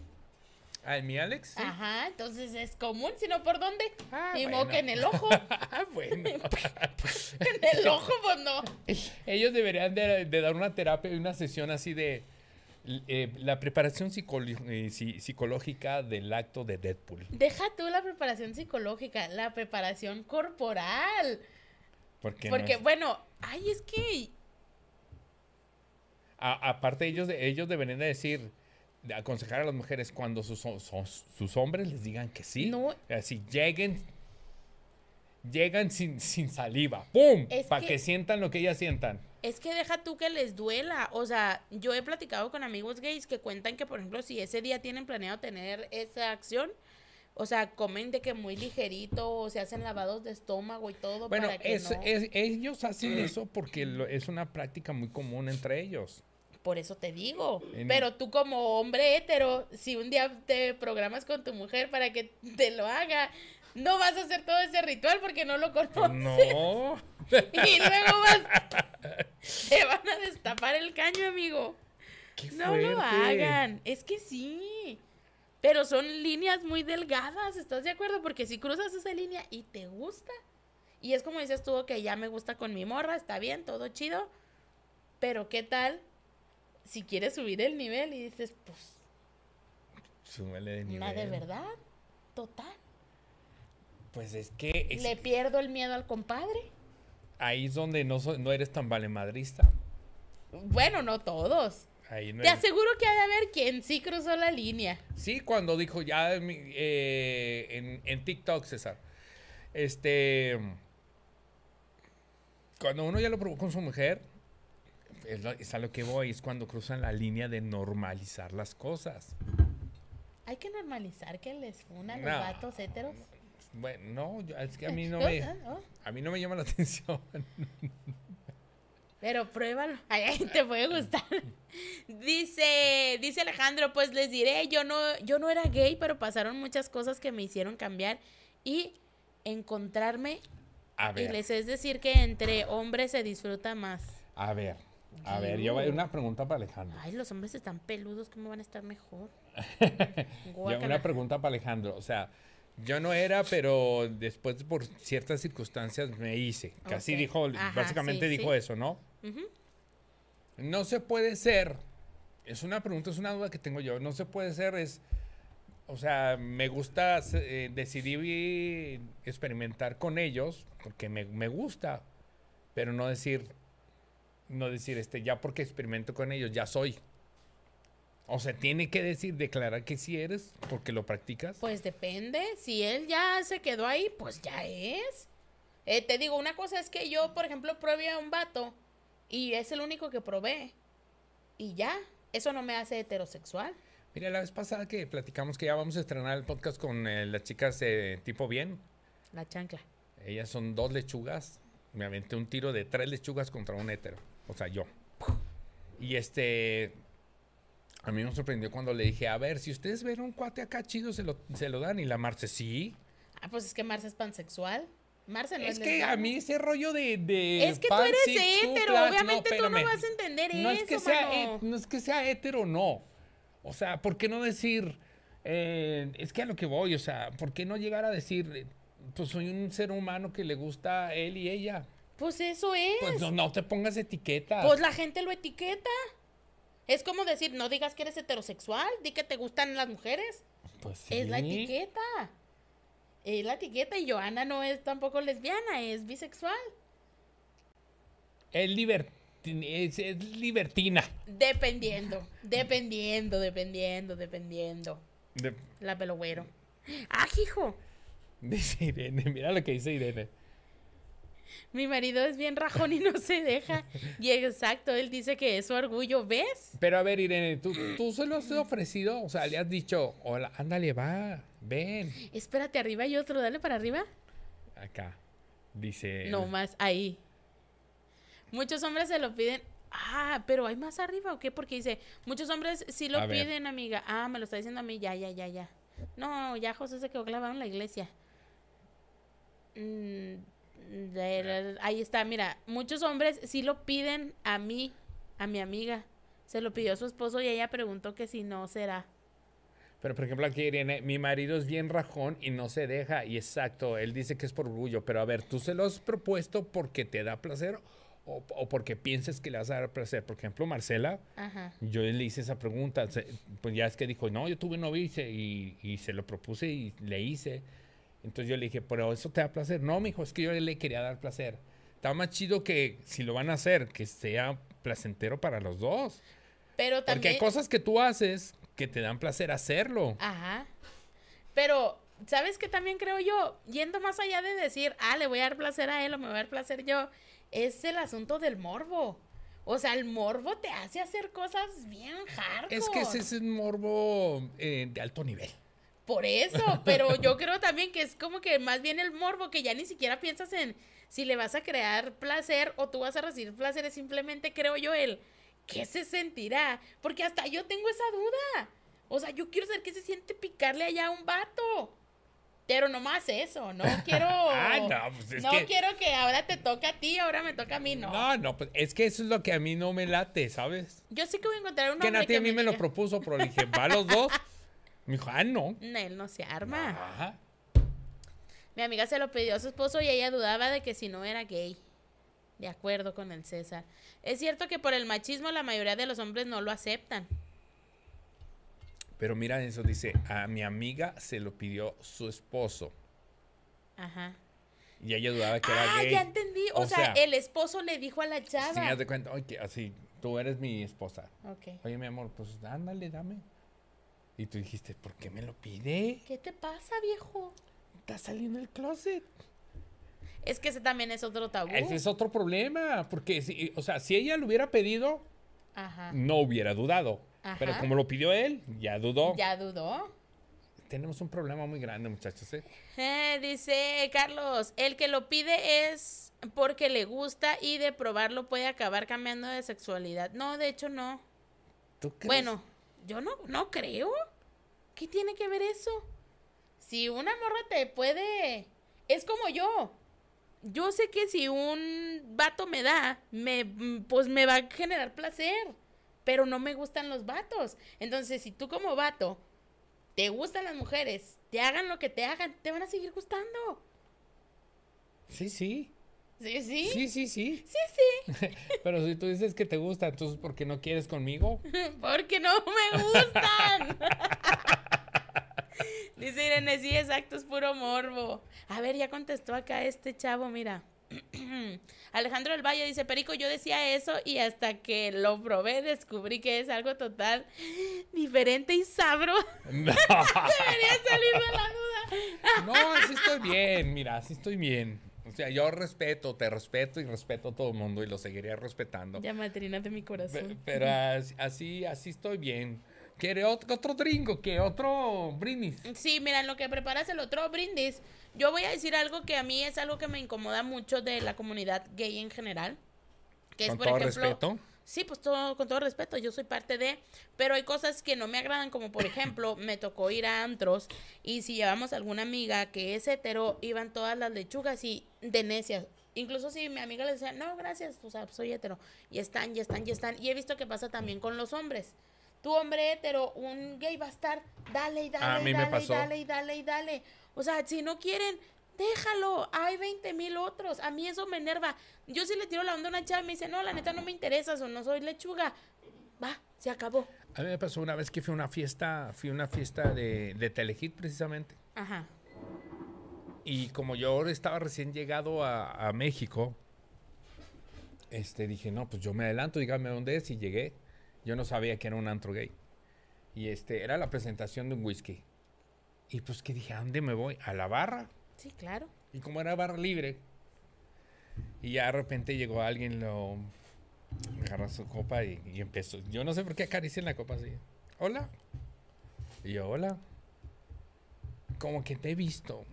Ah, ¿mi Alex? Sí. Ajá, entonces es común, sino por dónde. Ah, Ni bueno. que en el ojo. Ah, bueno. en el ojo, pues no. Ellos deberían de, de dar una terapia y una sesión así de eh, la preparación eh, si- psicológica del acto de Deadpool. Deja tú la preparación psicológica, la preparación corporal. Porque, no Porque, es- bueno, ay, es que a- aparte ellos, de- ellos deberían de decir, de aconsejar a las mujeres cuando sus, hombres les digan que sí. No. Así, lleguen, llegan sin, sin saliva. ¡Pum! Para que- que... sientan lo que ellas sientan. Es que deja tú que les duela. O sea, yo he platicado con amigos gays que cuentan que, por ejemplo, si ese día tienen planeado tener esa acción, o sea, comen de que muy ligerito, o se hacen lavados de estómago y todo Bueno, para que es, no. es- ellos hacen eso porque lo- es una práctica muy común entre ellos. Por eso te digo. En- Pero tú como hombre hétero, si un día te programas con tu mujer para que te lo haga, no vas a hacer todo ese ritual porque no lo conoces. No. Y luego vas... Te van a destapar el caño, amigo. Qué No lo hagan. Es que sí. Pero son líneas muy delgadas, ¿estás de acuerdo? Porque si cruzas esa línea y te gusta, y es como dices tú, que ya me gusta con mi morra, está bien, todo chido, pero ¿qué tal si quieres subir el nivel y dices, pues, Súmele de nivel. la de verdad, total, Pues es que es- le pierdo el miedo al compadre? Ahí es donde no, so- no eres tan valemadrista. Bueno, no todos. Ahí no Te eres- aseguro que ha de haber quien sí cruzó la línea. Sí, cuando dijo ya eh, en, en TikTok, César. Este. Cuando uno ya lo probó con su mujer, es, lo- es a lo que voy, es cuando cruzan la línea de normalizar las cosas. Hay que normalizar que les funan No. los vatos héteros. Bueno, no, yo- es que a mí no me, a mí no me llama la atención. Pero pruébalo. Ay, te puede gustar. Dice, dice Alejandro, pues les diré, yo no, yo no era gay, pero pasaron muchas cosas que me hicieron cambiar y encontrarme. A Y ver, les es decir que entre hombres se disfruta más. a ver, a ver, yo voy a una pregunta para Alejandro. Ay, los hombres están peludos, ¿cómo van a estar mejor? Guácala. una pregunta para Alejandro. O sea, yo no era, pero después por ciertas circunstancias me hice. Casi dijo, Ajá, básicamente sí, dijo sí. eso, ¿no? No se puede ser. Es una pregunta, es una duda que tengo yo. No se puede ser, es. O sea, me gusta, eh, decidí experimentar con ellos porque me, me gusta, pero no decir, no decir, este, ya porque experimento con ellos, ya soy. O sea, tiene que decir, declarar que sí eres porque lo practicas. Pues depende. Si él ya se quedó ahí, pues ya es. Eh, te digo, una cosa es que yo, por ejemplo, pruebe a un vato y es el único que probé. Y ya. Eso no me hace heterosexual. Mira, la vez pasada que platicamos que ya vamos a estrenar el podcast con eh, las chicas de tipo bien. La chancla. Ellas son dos lechugas. Me aventé un tiro de tres lechugas contra un hétero. O sea, yo. Y este. A mí me sorprendió cuando le dije, a ver, si ustedes ven un cuate acá chido, se lo, se lo dan. Y la Marce, sí. Ah, pues es que Marce es pansexual. Marce no es, Es que lesbiana. a mí ese rollo de. de Es que tú eres hétero, plus, obviamente tú no vas a entender no es que eso, sea, No es que sea hétero, no. O sea, ¿por qué no decir. eh, es que a lo que voy, o sea, ¿por qué no llegar a decir. Pues soy un ser humano que le gusta a él y ella? Pues eso es. Pues no, no te pongas etiquetas. Pues la gente lo etiqueta. Es como decir, no digas que eres heterosexual, di que te gustan las mujeres. Pues Es la sí. etiqueta. Es la etiqueta y Joana no es tampoco lesbiana, es bisexual. Es, es, es libertina. Dependiendo, dependiendo, dependiendo, dependiendo. De- La pelo güero. ¡Ah, hijo! dice Irene, mira lo que dice Irene. Mi marido es bien rajón y no se deja. Y exacto, él dice que es su orgullo, ¿ves? Pero a ver, Irene, ¿tú, tú se lo has ofrecido? O sea, le has dicho, hola, ándale, va, ven. Espérate, arriba hay otro, dale para arriba. Acá. Dice. No más, ahí. Muchos hombres se lo piden. Ah, pero hay más arriba o qué? Porque dice, muchos hombres sí lo A ver. piden, amiga. Ah, me lo está diciendo a mí, ya, ya, ya, ya. No, ya José se quedó clavado en la iglesia. Mm, ahí está, mira, muchos hombres sí lo piden a mí, a mi amiga. Se lo pidió a su esposo y ella preguntó que si no será. Pero por ejemplo, aquí Irene, mi marido es bien rajón y no se deja. Y exacto, él dice que es por orgullo. Pero a ver, ¿tú se lo has propuesto porque te da placer o, o porque piensas que le vas a dar placer? Por ejemplo, Marcela, Ajá. yo le hice esa pregunta. se- Pues ya es que dijo, no, yo tuve novio y y, y se lo propuse y le hice. Entonces yo le dije, pero eso te da placer. No, mijo, es que yo le quería dar placer. Está más chido que si lo van a hacer, que sea placentero para los dos. Pero Porque también... hay cosas que tú haces que te dan placer hacerlo. Ajá. Pero, ¿sabes qué también creo yo? Yendo más allá de decir, ah, le voy a dar placer a él o me voy a dar placer yo, es el asunto del morbo. O sea, el morbo te hace hacer cosas bien hardcore. Es que ese es un morbo eh, de alto nivel. Por eso, pero yo creo también que es como que más bien el morbo, que ya ni siquiera piensas en si le vas a crear placer o tú vas a recibir placer, es simplemente creo yo el qué se sentirá, porque hasta yo tengo esa duda. O sea, yo quiero saber qué se siente picarle allá a un vato. Pero no más eso, no quiero. Ah, no, pues es no que- quiero que ahora te toca a ti, ahora me toca a mí, no. No, no, pues es que eso es lo que a mí no me late, ¿sabes? Yo sí que voy a encontrar un que Nati a mí me lo propuso, pero le dije, ¿va los dos? Me dijo, ah, no. "No, Él no se arma. Ajá. Mi amiga se lo pidió a su esposo y ella dudaba de que si no era gay. De acuerdo con el César. Es cierto que por el machismo la mayoría de los hombres no lo aceptan. Pero mira eso, dice, a mi amiga se lo pidió su esposo. Ajá. Y ella dudaba que era Ah, gay. ya entendí. O, O sea, sea, el esposo le dijo a la chava. haz de cuenta, oye, así, tú eres mi esposa. Ok. Oye, mi amor, pues ándale, dame. Y tú dijiste, ¿por qué me lo pide? ¿Qué te pasa, viejo? Está saliendo del closet. Es que ese también es otro tabú. Ese es otro problema, porque, si, o sea, si ella lo hubiera pedido, Ajá. no hubiera dudado. Pero como lo pidió él, ya dudó. Ya dudó. Tenemos un problema muy grande, muchachos. ¿eh? Eh, dice Carlos, el que lo pide es porque le gusta y de probarlo puede acabar cambiando de sexualidad. No, de hecho no. ¿Tú crees? Bueno, yo no, no creo. ¿Qué tiene que ver eso? Si una morra te puede... Es como yo. Yo sé que si un vato me da, me, pues me va a generar placer. Pero no me gustan los vatos. Entonces, si tú como vato te gustan las mujeres, te hagan lo que te hagan, te van a seguir gustando. Sí, sí. Sí, sí. Sí, sí, sí. Sí, sí. Pero si tú dices que te gusta, entonces ¿por qué no quieres conmigo? Porque no me gustan. Dice Irene, sí, exacto, es puro morbo. A ver, ya contestó acá este chavo, mira. Alejandro del Valle dice, Perico, yo decía eso y hasta que lo probé descubrí que es algo total diferente y sabro. No. Debería salir de la duda. No, así estoy bien, mira, así estoy bien. O sea, yo respeto, te respeto y respeto a todo el mundo y lo seguiré respetando. Ya madrina de mi corazón. Pero as- así, así estoy bien. ¿Quiere otro, otro? ¿Qué? ¿Otro brindis? Sí, mira, en lo que preparas el otro brindis, yo voy a decir algo que a mí es algo que me incomoda mucho de la comunidad gay en general. Que es, Con por todo ejemplo, respeto. Sí, pues todo, con todo respeto, yo soy parte de, pero hay cosas que no me agradan, como por ejemplo, me tocó ir a antros y si llevamos alguna amiga que es hetero, iban todas las lechugas y de necias. Incluso si mi amiga le decía, no, gracias, o sea, soy hetero. Y están, y están, y están. Y he visto que pasa también con los hombres. Tu hombre hetero, un gay va a estar, dale y dale, A mí me dale, y pasó. dale, y dale, y dale. O sea, si no quieren, déjalo. Hay 20 mil otros. A mí eso me enerva. Yo sí le tiro la onda a una chava y me dice, no, la neta no me interesas o no soy lechuga. Va, se acabó. A mí me pasó una vez que fui a una fiesta, fui a una fiesta de, de Telehit precisamente. Ajá. Y como yo estaba recién llegado a, a México, este, dije, no, pues yo me adelanto, dígame dónde es, y llegué. Yo no sabía que era un antro gay. Y este, era la presentación de un whisky. Y pues que dije, ¿a dónde me voy? A la barra. Sí, claro. Y como era barra libre, y ya de repente llegó alguien, lo agarró su copa y, y empezó. Yo no sé por qué acaricié en la copa así. Hola. Y yo, hola. Como que te he visto.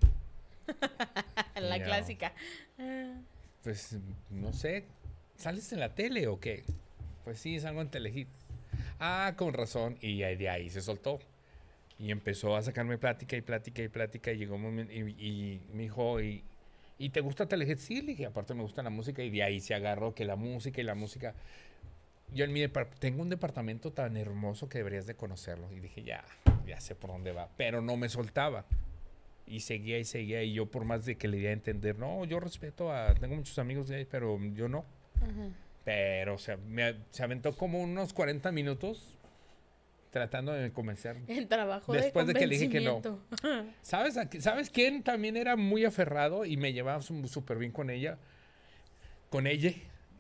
La clásica. Pues no sé. ¿Sales en la tele o qué? Pues sí, salgo en Telehit. Ah, con razón. Y de ahí se soltó. Y empezó a sacarme plática y plática y plática. Y llegó un momento y, y me dijo, ¿y, ¿y te gusta Telehit? Sí, le dije, aparte me gusta la música. Y de ahí se agarró que la música y la música. Yo en mi tengo un departamento tan hermoso que deberías de conocerlo. Y dije, ya, ya sé por dónde va. Pero no me soltaba. Y seguía y seguía. Y yo por más de que le di a entender, no, yo respeto a... Tengo muchos amigos de ahí, pero yo no. ajá. Pero o sea, me- se aventó como unos 40 minutos tratando de convencer. En trabajo Después de de que le dije que no. ¿Sabes, a- ¿Sabes quién también era muy aferrado y me llevaba súper bien con ella? Con ella,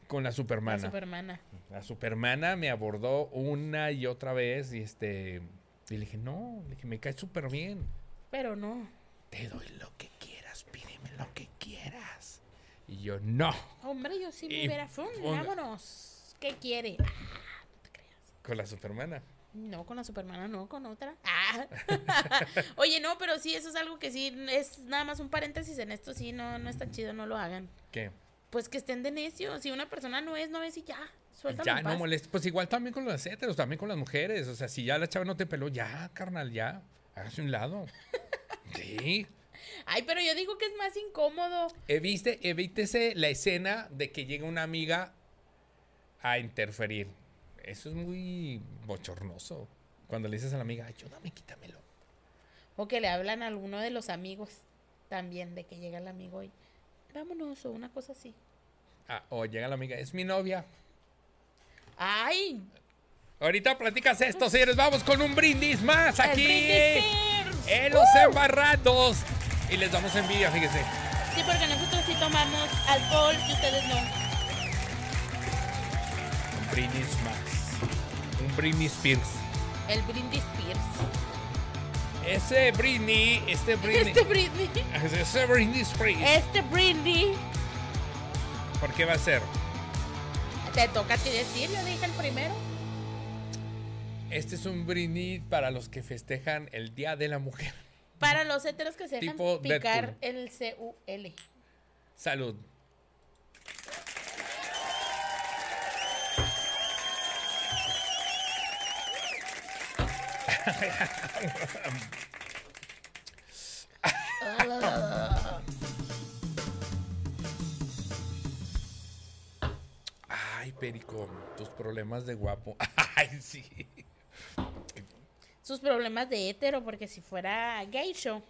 con la La supermana. supermana. La supermana me abordó una y otra vez y este... Y le dije, no, le dije, me cae súper bien. Pero no. Te doy lo que quieras, pídeme lo que quieras. Y yo, no. Hombre, yo sí me hubiera... Vámonos. ¿Qué quiere? Ah, no te creas. Con la supermana. No, con la supermana, no, con otra. Ah. Oye, no, pero sí, eso es algo que sí, es nada más un paréntesis en esto, sí, no, no está chido, no lo hagan. ¿Qué? Pues que estén de necios, si una persona no es, no es y ya, suéltalo Ya en no molestes. Pues igual también con los heteros, también con las mujeres. O sea, si ya la chava no te peló, ya, carnal, ya. Hágase un lado. Sí. Ay, pero yo digo que es más incómodo. Evite, evítese la escena de que llega una amiga a interferir. Eso es muy bochornoso. Cuando le dices a la amiga, ayúdame, quítamelo. O que le hablan a alguno de los amigos también, de que llega el amigo y vámonos, o una cosa así. Ah, o llega la amiga, es mi novia. Ay, Ahorita platicas esto, señores. Vamos con un brindis más aquí. En los embarrados. Y les damos envidia, fíjese. Sí, porque nosotros sí tomamos alcohol y ustedes no. Un brindis más. Brindis Spears. El brindis Spears. Ese Britney, este Britney. Este Britney. Ese Britney Spears. Este Britney. ¿Por qué va a ser? Te toca a ti decir, yo dije el primero. Este es un Britney para los que festejan el Día de la Mujer. Para los heteros que se dejan Tipo picar Deadpool. el C-U-L. Salud. Ay, Perico, tus problemas de guapo. Ay, sí. Sus problemas de hetero, porque si fuera gay show,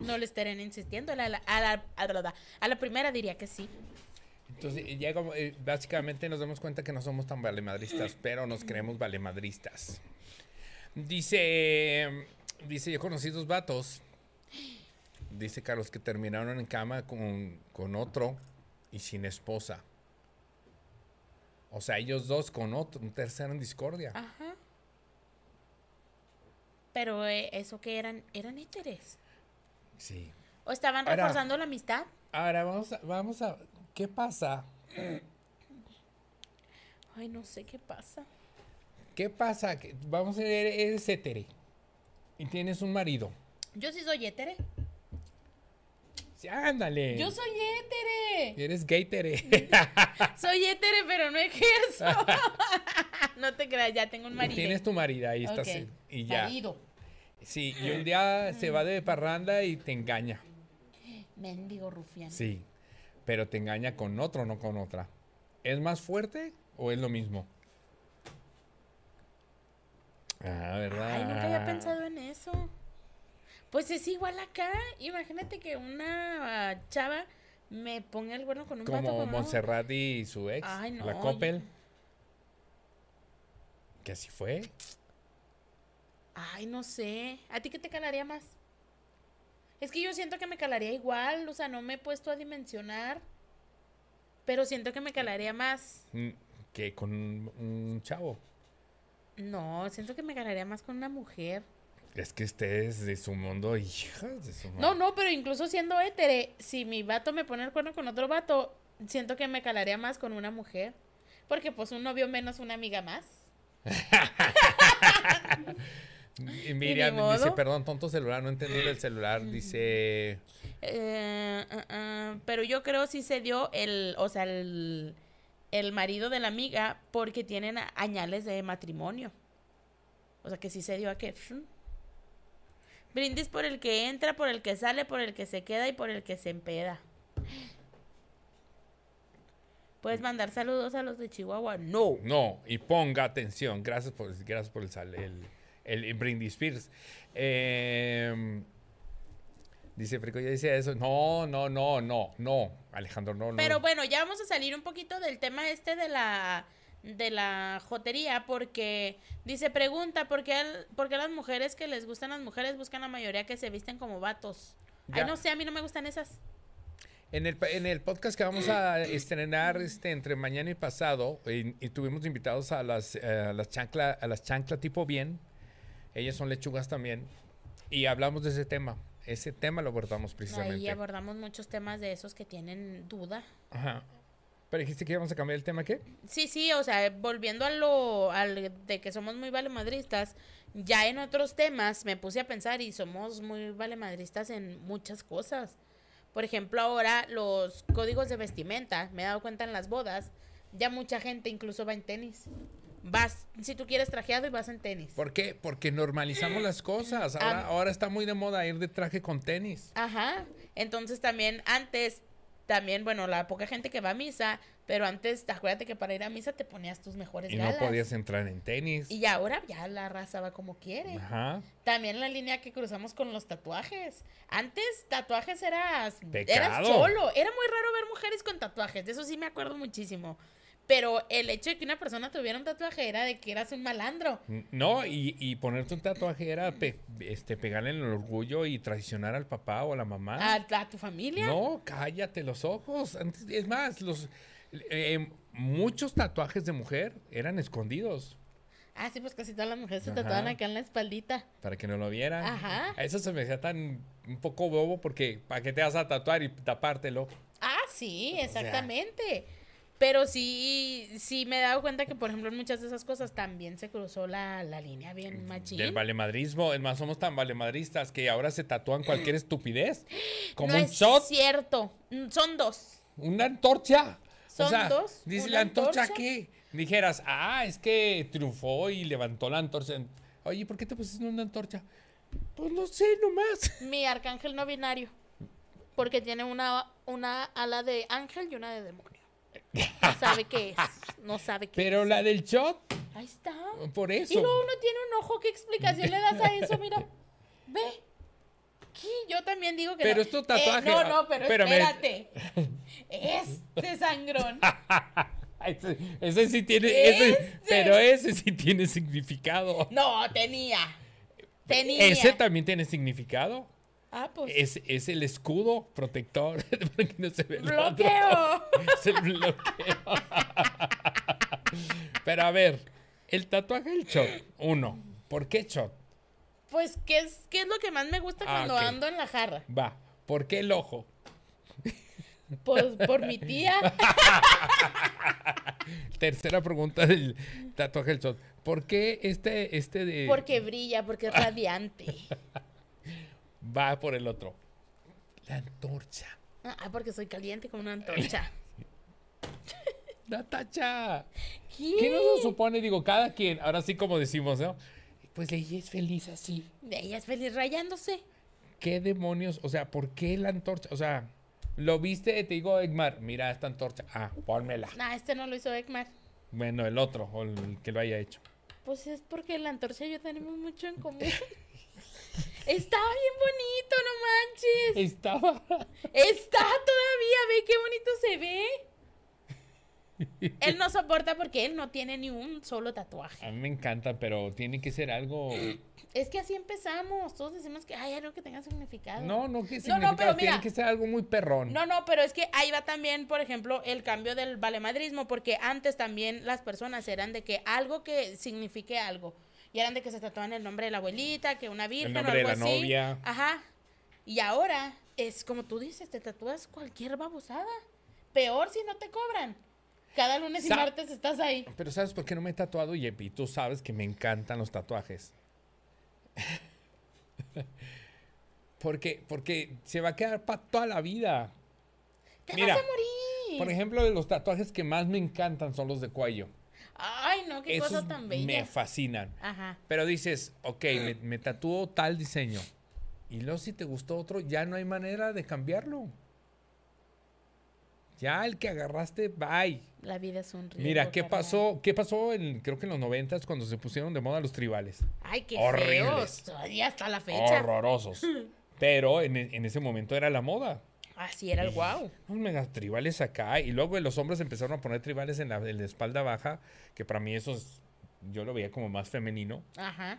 no le estarían insistiendo. A la, a la, a la- a la- a la primera diría que sí. Entonces, ya como, eh, básicamente nos damos cuenta que no somos tan valemadristas, pero nos creemos valemadristas. Dice, dice, yo conocí dos vatos. Dice Carlos que terminaron en cama con, con otro y sin esposa. O sea, ellos dos con otro, un tercero en discordia. Ajá. Pero eh, eso que eran, eran héteres. Sí. ¿O estaban Ahora- reforzando la amistad? Ahora vamos a, vamos a, ¿qué pasa? Ay, no sé qué pasa. ¿Qué pasa? Que- Vamos a ver, eres hétere y tienes un marido. Yo sí soy hétere. Sí, ándale. Yo soy hétere. Eres gay tere. Soy hétere, pero no ejerzo. no te creas, ya tengo un marido. Tienes tu marido ahí estás y ya. Marido. Sí, y un día se va de parranda y te engaña. Mendigo rufián. Sí, pero te engaña con otro, no con otra. ¿Es más fuerte o es lo mismo? Ah, ¿verdad? Ay, nunca había pensado en eso. Pues es igual acá. Imagínate que una ah, chava me ponga el cuerno con un Como una- Montserrat y su ex, Ay, no, la yo- Coppel. Que así fue. Ay, no sé. ¿A ti qué te calaría más? Es que yo siento que me calaría igual. O sea, no me he puesto a dimensionar. Pero siento que me calaría más. Mm, Que con un chavo. No, siento que me calaría más con una mujer. Es que ustedes de su mundo, hijas de su madre. No, no, pero incluso siendo hétere, si mi vato me pone el cuerno con otro vato, siento que me calaría más con una mujer. Porque pues un novio menos, una amiga más. Y Miriam modo. dice, perdón, tonto celular, no entendí el celular. Dice, Eh, ah, ah, pero yo creo sí se dio el, o sea, el, el marido de la amiga porque tienen añales de matrimonio. O sea, que sí se dio a que... Brindis por el que entra, por el que sale, por el que se queda y por el que se empeda. ¿Puedes mandar saludos a los de Chihuahua? No. no, y ponga atención. Gracias por, gracias por el, el, el, el Brindis Spears. Eh, dice Frico, ya dice eso. No, no, no, no, no. Alejandro, no, no. Pero bueno, ya vamos a salir un poquito del tema este de la de la jotería porque dice pregunta ¿por qué, al- por qué las mujeres que les gustan las mujeres buscan la mayoría que se visten como vatos? Ya. Ay, no sé, a mí no me gustan esas. En el, en el podcast que vamos a estrenar este, entre mañana y pasado, y, y tuvimos invitados a las, eh, a las chancla, a las chancla tipo bien. Ellas son lechugas también. Y hablamos de ese tema. Ese tema lo abordamos Ahí precisamente. abordamos muchos temas de esos que tienen duda. Ajá. Pero dijiste que íbamos a cambiar el tema, ¿qué? Sí, sí, o sea, volviendo a lo al de que somos muy valemadristas, ya en otros temas me puse a pensar y somos muy valemadristas en muchas cosas. Por ejemplo, ahora los códigos de vestimenta, me he dado cuenta en las bodas, ya mucha gente incluso va en tenis. Vas, si tú quieres trajeado y vas en tenis. ¿Por qué? Porque normalizamos las cosas. Ahora, Ah. ahora está muy de moda ir de traje con tenis. Ajá. Entonces también antes, también, bueno, la poca gente que va a misa, pero antes, acuérdate que para ir a misa te ponías tus mejores Y galas. no podías entrar en tenis. Y ahora ya la raza va como quiere. Ajá. También la línea que cruzamos con los tatuajes. Antes tatuajes eras, eras Pecado. cholo. Era muy raro ver mujeres con tatuajes. De eso sí me acuerdo muchísimo. Pero el hecho de que una persona tuviera un tatuaje era de que eras un malandro. No, y, y ponerte un tatuaje era pe- este, pegarle en el orgullo y traicionar al papá o a la mamá. A, a tu familia. No, cállate los ojos. Antes- Es más, los eh, muchos tatuajes de mujer eran escondidos Ah, sí, pues casi todas las mujeres se tatuaban acá en la espaldita. para que no lo vieran. Ajá. A Eso se me hacía tan un poco bobo porque ¿para qué te vas a tatuar y tapártelo? Ah, sí, sea. Pero sí, sí me he dado cuenta que, por ejemplo, en muchas de esas cosas también se cruzó la, la línea bien machín. Del valemadrismo. Es más, somos tan valemadristas que ahora se tatúan cualquier estupidez. Como no un es shot, cierto. Mm, Son dos. una antorcha. Son o sea, dos, Dice la antorcha, antorcha. qué? Dijeras, ah, es que triunfó y levantó la antorcha. Oye, ¿por qué te pusiste una antorcha? Pues no sé, nomás. Mi arcángel no binario. Porque tiene una, una ala de ángel y una de demonio. No sabe qué es. No sabe qué Pero es. la del shot, Ahí está. por Y eso. luego uno tiene un ojo. ¿Qué explicación le das a eso? Mira. Ve. Yo también digo que Pero no. es tu tatuaje. Eh, no, no, pero espérate. Este sangrón. Ese, ese sí tiene. ese- Este. pero ese sí tiene significado. No, tenía. Tenía. Ese también tiene significado. Ah, pues. Es, es el escudo protector. para que no se el otro. ¡Bloqueo! Es el bloqueo. Pero a ver, el tatuaje del shot. Uno. ¿Por qué shot? Pues, ¿qué es, ¿qué es lo que más me gusta Ah, cuando ando en la jarra? Va. ¿Por qué el ojo? Pues por mi tía. Tercera pregunta del tatuaje del shot. ¿Por qué este, este de... Porque brilla, porque es radiante. Va por el otro. La antorcha. Ah, porque soy caliente como una antorcha. Natacha. ¿Qué? ¿Qué nos supone? Digo, cada quien, ahora sí como decimos, ¿no? Pues ella es feliz así. Ella es feliz rayándose. ¿Qué demonios? O sea, ¿por qué la antorcha? O sea, lo viste, te digo, Egmar, mira esta antorcha. Ah, pónmela. Nah, este no lo hizo Ekmar. Bueno, el otro, o el que lo haya hecho. Pues es porque la antorcha y yo tenemos mucho en común. Estaba bien bonito, no manches. Estaba. Está todavía, ve qué bonito se ve. Él no soporta porque él no tiene ni un solo tatuaje. A mí me encanta, pero tiene que ser algo. Es que así empezamos. Todos decimos que hay algo que tenga significado. No, no, que No, no, pero tiene mira. que ser algo muy perrón. No, no, pero es que ahí va también, por ejemplo, el cambio del valemadrismo, porque antes también las personas eran de que algo que signifique algo. Y eran de que se tatuaban el nombre de la abuelita, que una virgen nombre o algo de la así. novia. Ajá. Y ahora es como tú dices, te tatúas cualquier babosada. Peor si no te cobran. Cada lunes y Sa- martes estás ahí. Pero ¿sabes por qué no me he tatuado? Y y tú sabes que me encantan los tatuajes. porque, porque se va a quedar para toda la vida. Te Mira, vas a morir. Por ejemplo, los tatuajes que más me encantan son los de cuello. Ay, no, qué Esos cosa tan bella. me fascinan. Ajá. Pero dices, ok, me, me tatúo tal diseño. Y luego si te gustó otro, ya no hay manera de cambiarlo. Ya el que agarraste, bye. La vida es un riesgo. Mira, ¿qué pasó? ¿Qué pasó en, creo que en los noventas cuando se pusieron de moda los tribales? Ay, qué Horribles. feos. Todavía hasta la fecha. Horrorosos. Pero en, en ese momento era la moda. Así era el wow. Unos mega tribales acá. Y luego los hombres empezaron a poner tribales en la, en la espalda baja, que para mí eso es- yo lo veía como más femenino. Ajá.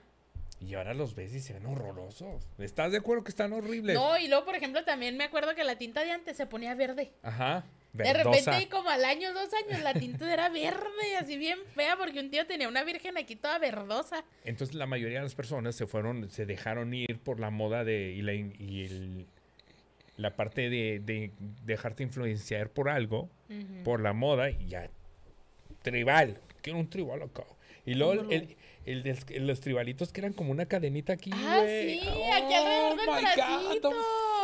Y ahora los ves y se ven horrorosos. ¿Estás de acuerdo que están horribles? No, y luego, por ejemplo, también me acuerdo que la tinta de antes se ponía verde. Ajá. De verdosa. repente, como al año, dos años, la tinta era verde, así bien fea, porque un tío tenía una virgen aquí toda verdosa. Entonces la mayoría de las personas se fueron, se dejaron ir por la moda de y la, y el- la parte de, de dejarte influenciar por algo, por la moda y ya tribal, que era un tribal acá. Y luego el, el- el de el- los tribalitos que eran como una cadenita aquí, Ah, sí, aquí alrededor del my God, bracito. don't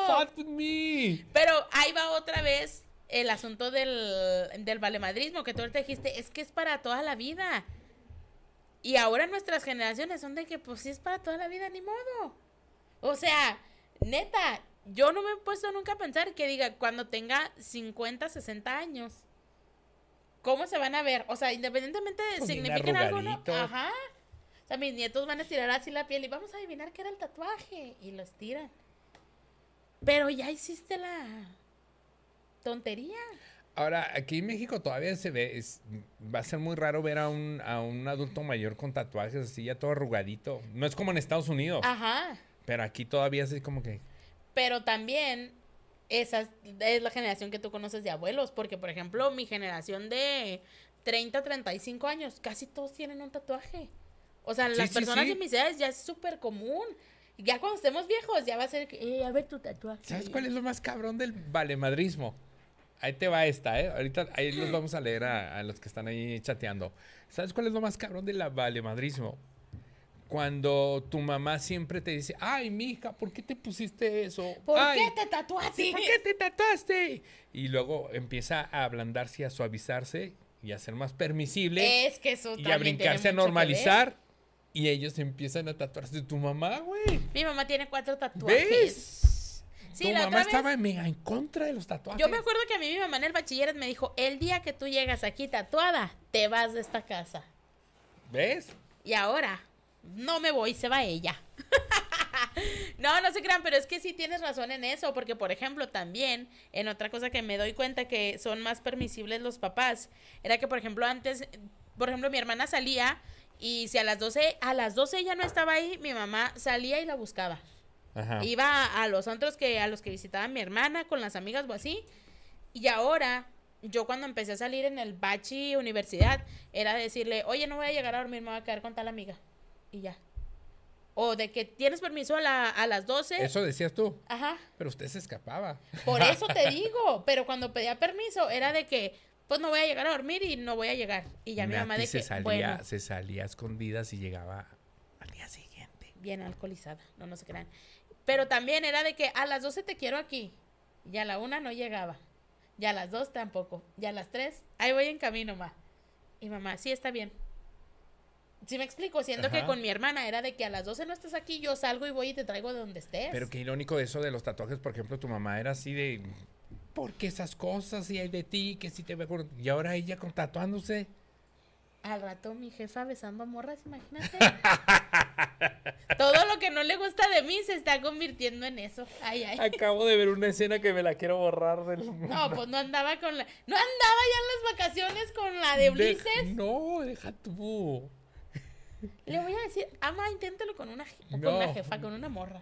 fuck with me. Pero ahí va otra vez el asunto del, del valemadrismo, que tú ahorita dijiste, es que es para toda la vida. Y ahora nuestras generaciones son de que, pues sí es para toda la vida, ni modo. O sea, neta, yo no me he puesto nunca a pensar que diga, cuando tenga 50, 60 años, ¿cómo se van a ver? O sea, independientemente de Pues signifiquen algo, ¿no? Ajá. O sea, mis nietos van a estirar así la piel y vamos a adivinar qué era el tatuaje. Y lo estiran. Pero ya hiciste la tontería. Ahora, aquí en México todavía se ve, es- va a ser muy raro ver a un, a un adulto mayor con tatuajes así ya todo arrugadito. No es como en Estados Unidos, Ajá. pero aquí todavía es como que... Pero también esa es- la generación que tú conoces de abuelos. Porque, por ejemplo, mi generación de 30, 35 años, casi todos tienen un tatuaje. O sea, Sí, las sí, personas sí. de mis edades ya es súper común. Ya cuando estemos viejos, ya va a ser que, eh, a ver tu tatuaje. ¿Sabes cuál es lo más cabrón del valemadrismo? Ahí te va esta, ¿eh? Ahorita ahí los vamos a leer a, a los que están ahí chateando. ¿Sabes cuál es lo más cabrón del valemadrismo? Cuando tu mamá siempre te dice, ay, mija, ¿por qué te pusiste eso? ¿Por Ay, qué te tatuaste? ¿Por qué te tatuaste? Y luego empieza a ablandarse y a suavizarse y a ser más permisible Es que eso y a brincarse a normalizar. Y ellos empiezan a tatuarse. Tu mamá, güey. Mi mamá tiene cuatro tatuajes. ¿Ves? Sí, tu la mamá vez- estaba mega en contra de los tatuajes. Yo me acuerdo que a mí mi mamá en el bachilleres me dijo, el día que tú llegas aquí tatuada, te vas de esta casa. ¿Ves? Y ahora, no me voy, se va ella. no, no se crean, pero es que sí tienes razón en eso, porque por ejemplo también, en otra cosa que me doy cuenta que son más permisibles los papás, era que por ejemplo antes, por ejemplo mi hermana salía y si a las 12, a las 12 ella no estaba ahí, mi mamá salía y la buscaba. Ajá. Iba a los antros que a los que visitaba mi hermana con las amigas o así. Y ahora, yo cuando empecé a salir en el bachi universidad, era decirle, oye, no voy a llegar a dormir, me voy a quedar con tal amiga. Y ya. O de que tienes permiso a, la- a las 12. Eso decías tú. Ajá. Pero usted se escapaba. Por eso te digo. Pero cuando pedía permiso, era de que, pues no voy a llegar a dormir y no voy a llegar. Y ya mi mamá de se que, salía, bueno, se salía a escondidas y llegaba al día siguiente. bien alcoholizada. No, no se crean. Pero también era de que a las 12 te quiero aquí. Y a la una no llegaba. Y a las dos tampoco. Y a las tres, ahí voy en camino, ma. Y mamá, sí está bien. Sí me explico, siendo que con mi hermana era de que a las 12 no estás aquí, yo salgo y voy y te traigo de donde estés. Pero qué irónico eso de los tatuajes. Por ejemplo, tu mamá era así de. ¿Por qué esas cosas? Y hay de ti, que si te veo con-". Y ahora ella con tatuándose. Al rato mi jefa besando a morras, imagínate. Todo lo que no le gusta de mí se está convirtiendo en eso. Ay, ay. Acabo de ver una escena que me la quiero borrar del. No, pues no andaba con la. No andaba ya en las vacaciones con la de Ulises. No, deja tú. Le voy a decir, ama, inténtalo con una, con una jefa, con una morra.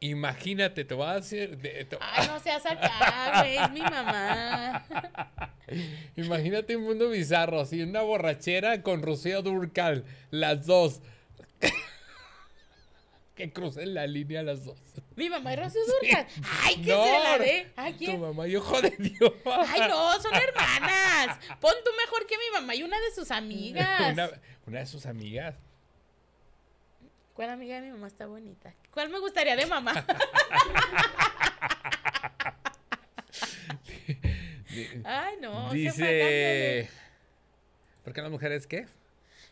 Imagínate, te va a hacer. de- te- Ay, no seas acá, güey, es mi mamá. Imagínate un mundo bizarro, así una borrachera con Rocío Durcal, las dos. Que crucen la línea las dos. Mi mamá y Rocío Durcal. Ay, que No, se la dé. ¿A Tu quién? mamá y ojo de Dios. Ay, no, son hermanas. Pon tú mejor que mi mamá y una de sus amigas. Una, una de sus amigas. ¿Cuál amiga de mi mamá está bonita? ¿Cuál me gustaría de mamá? Ay, no. Dice. ¿Por qué las mujeres qué?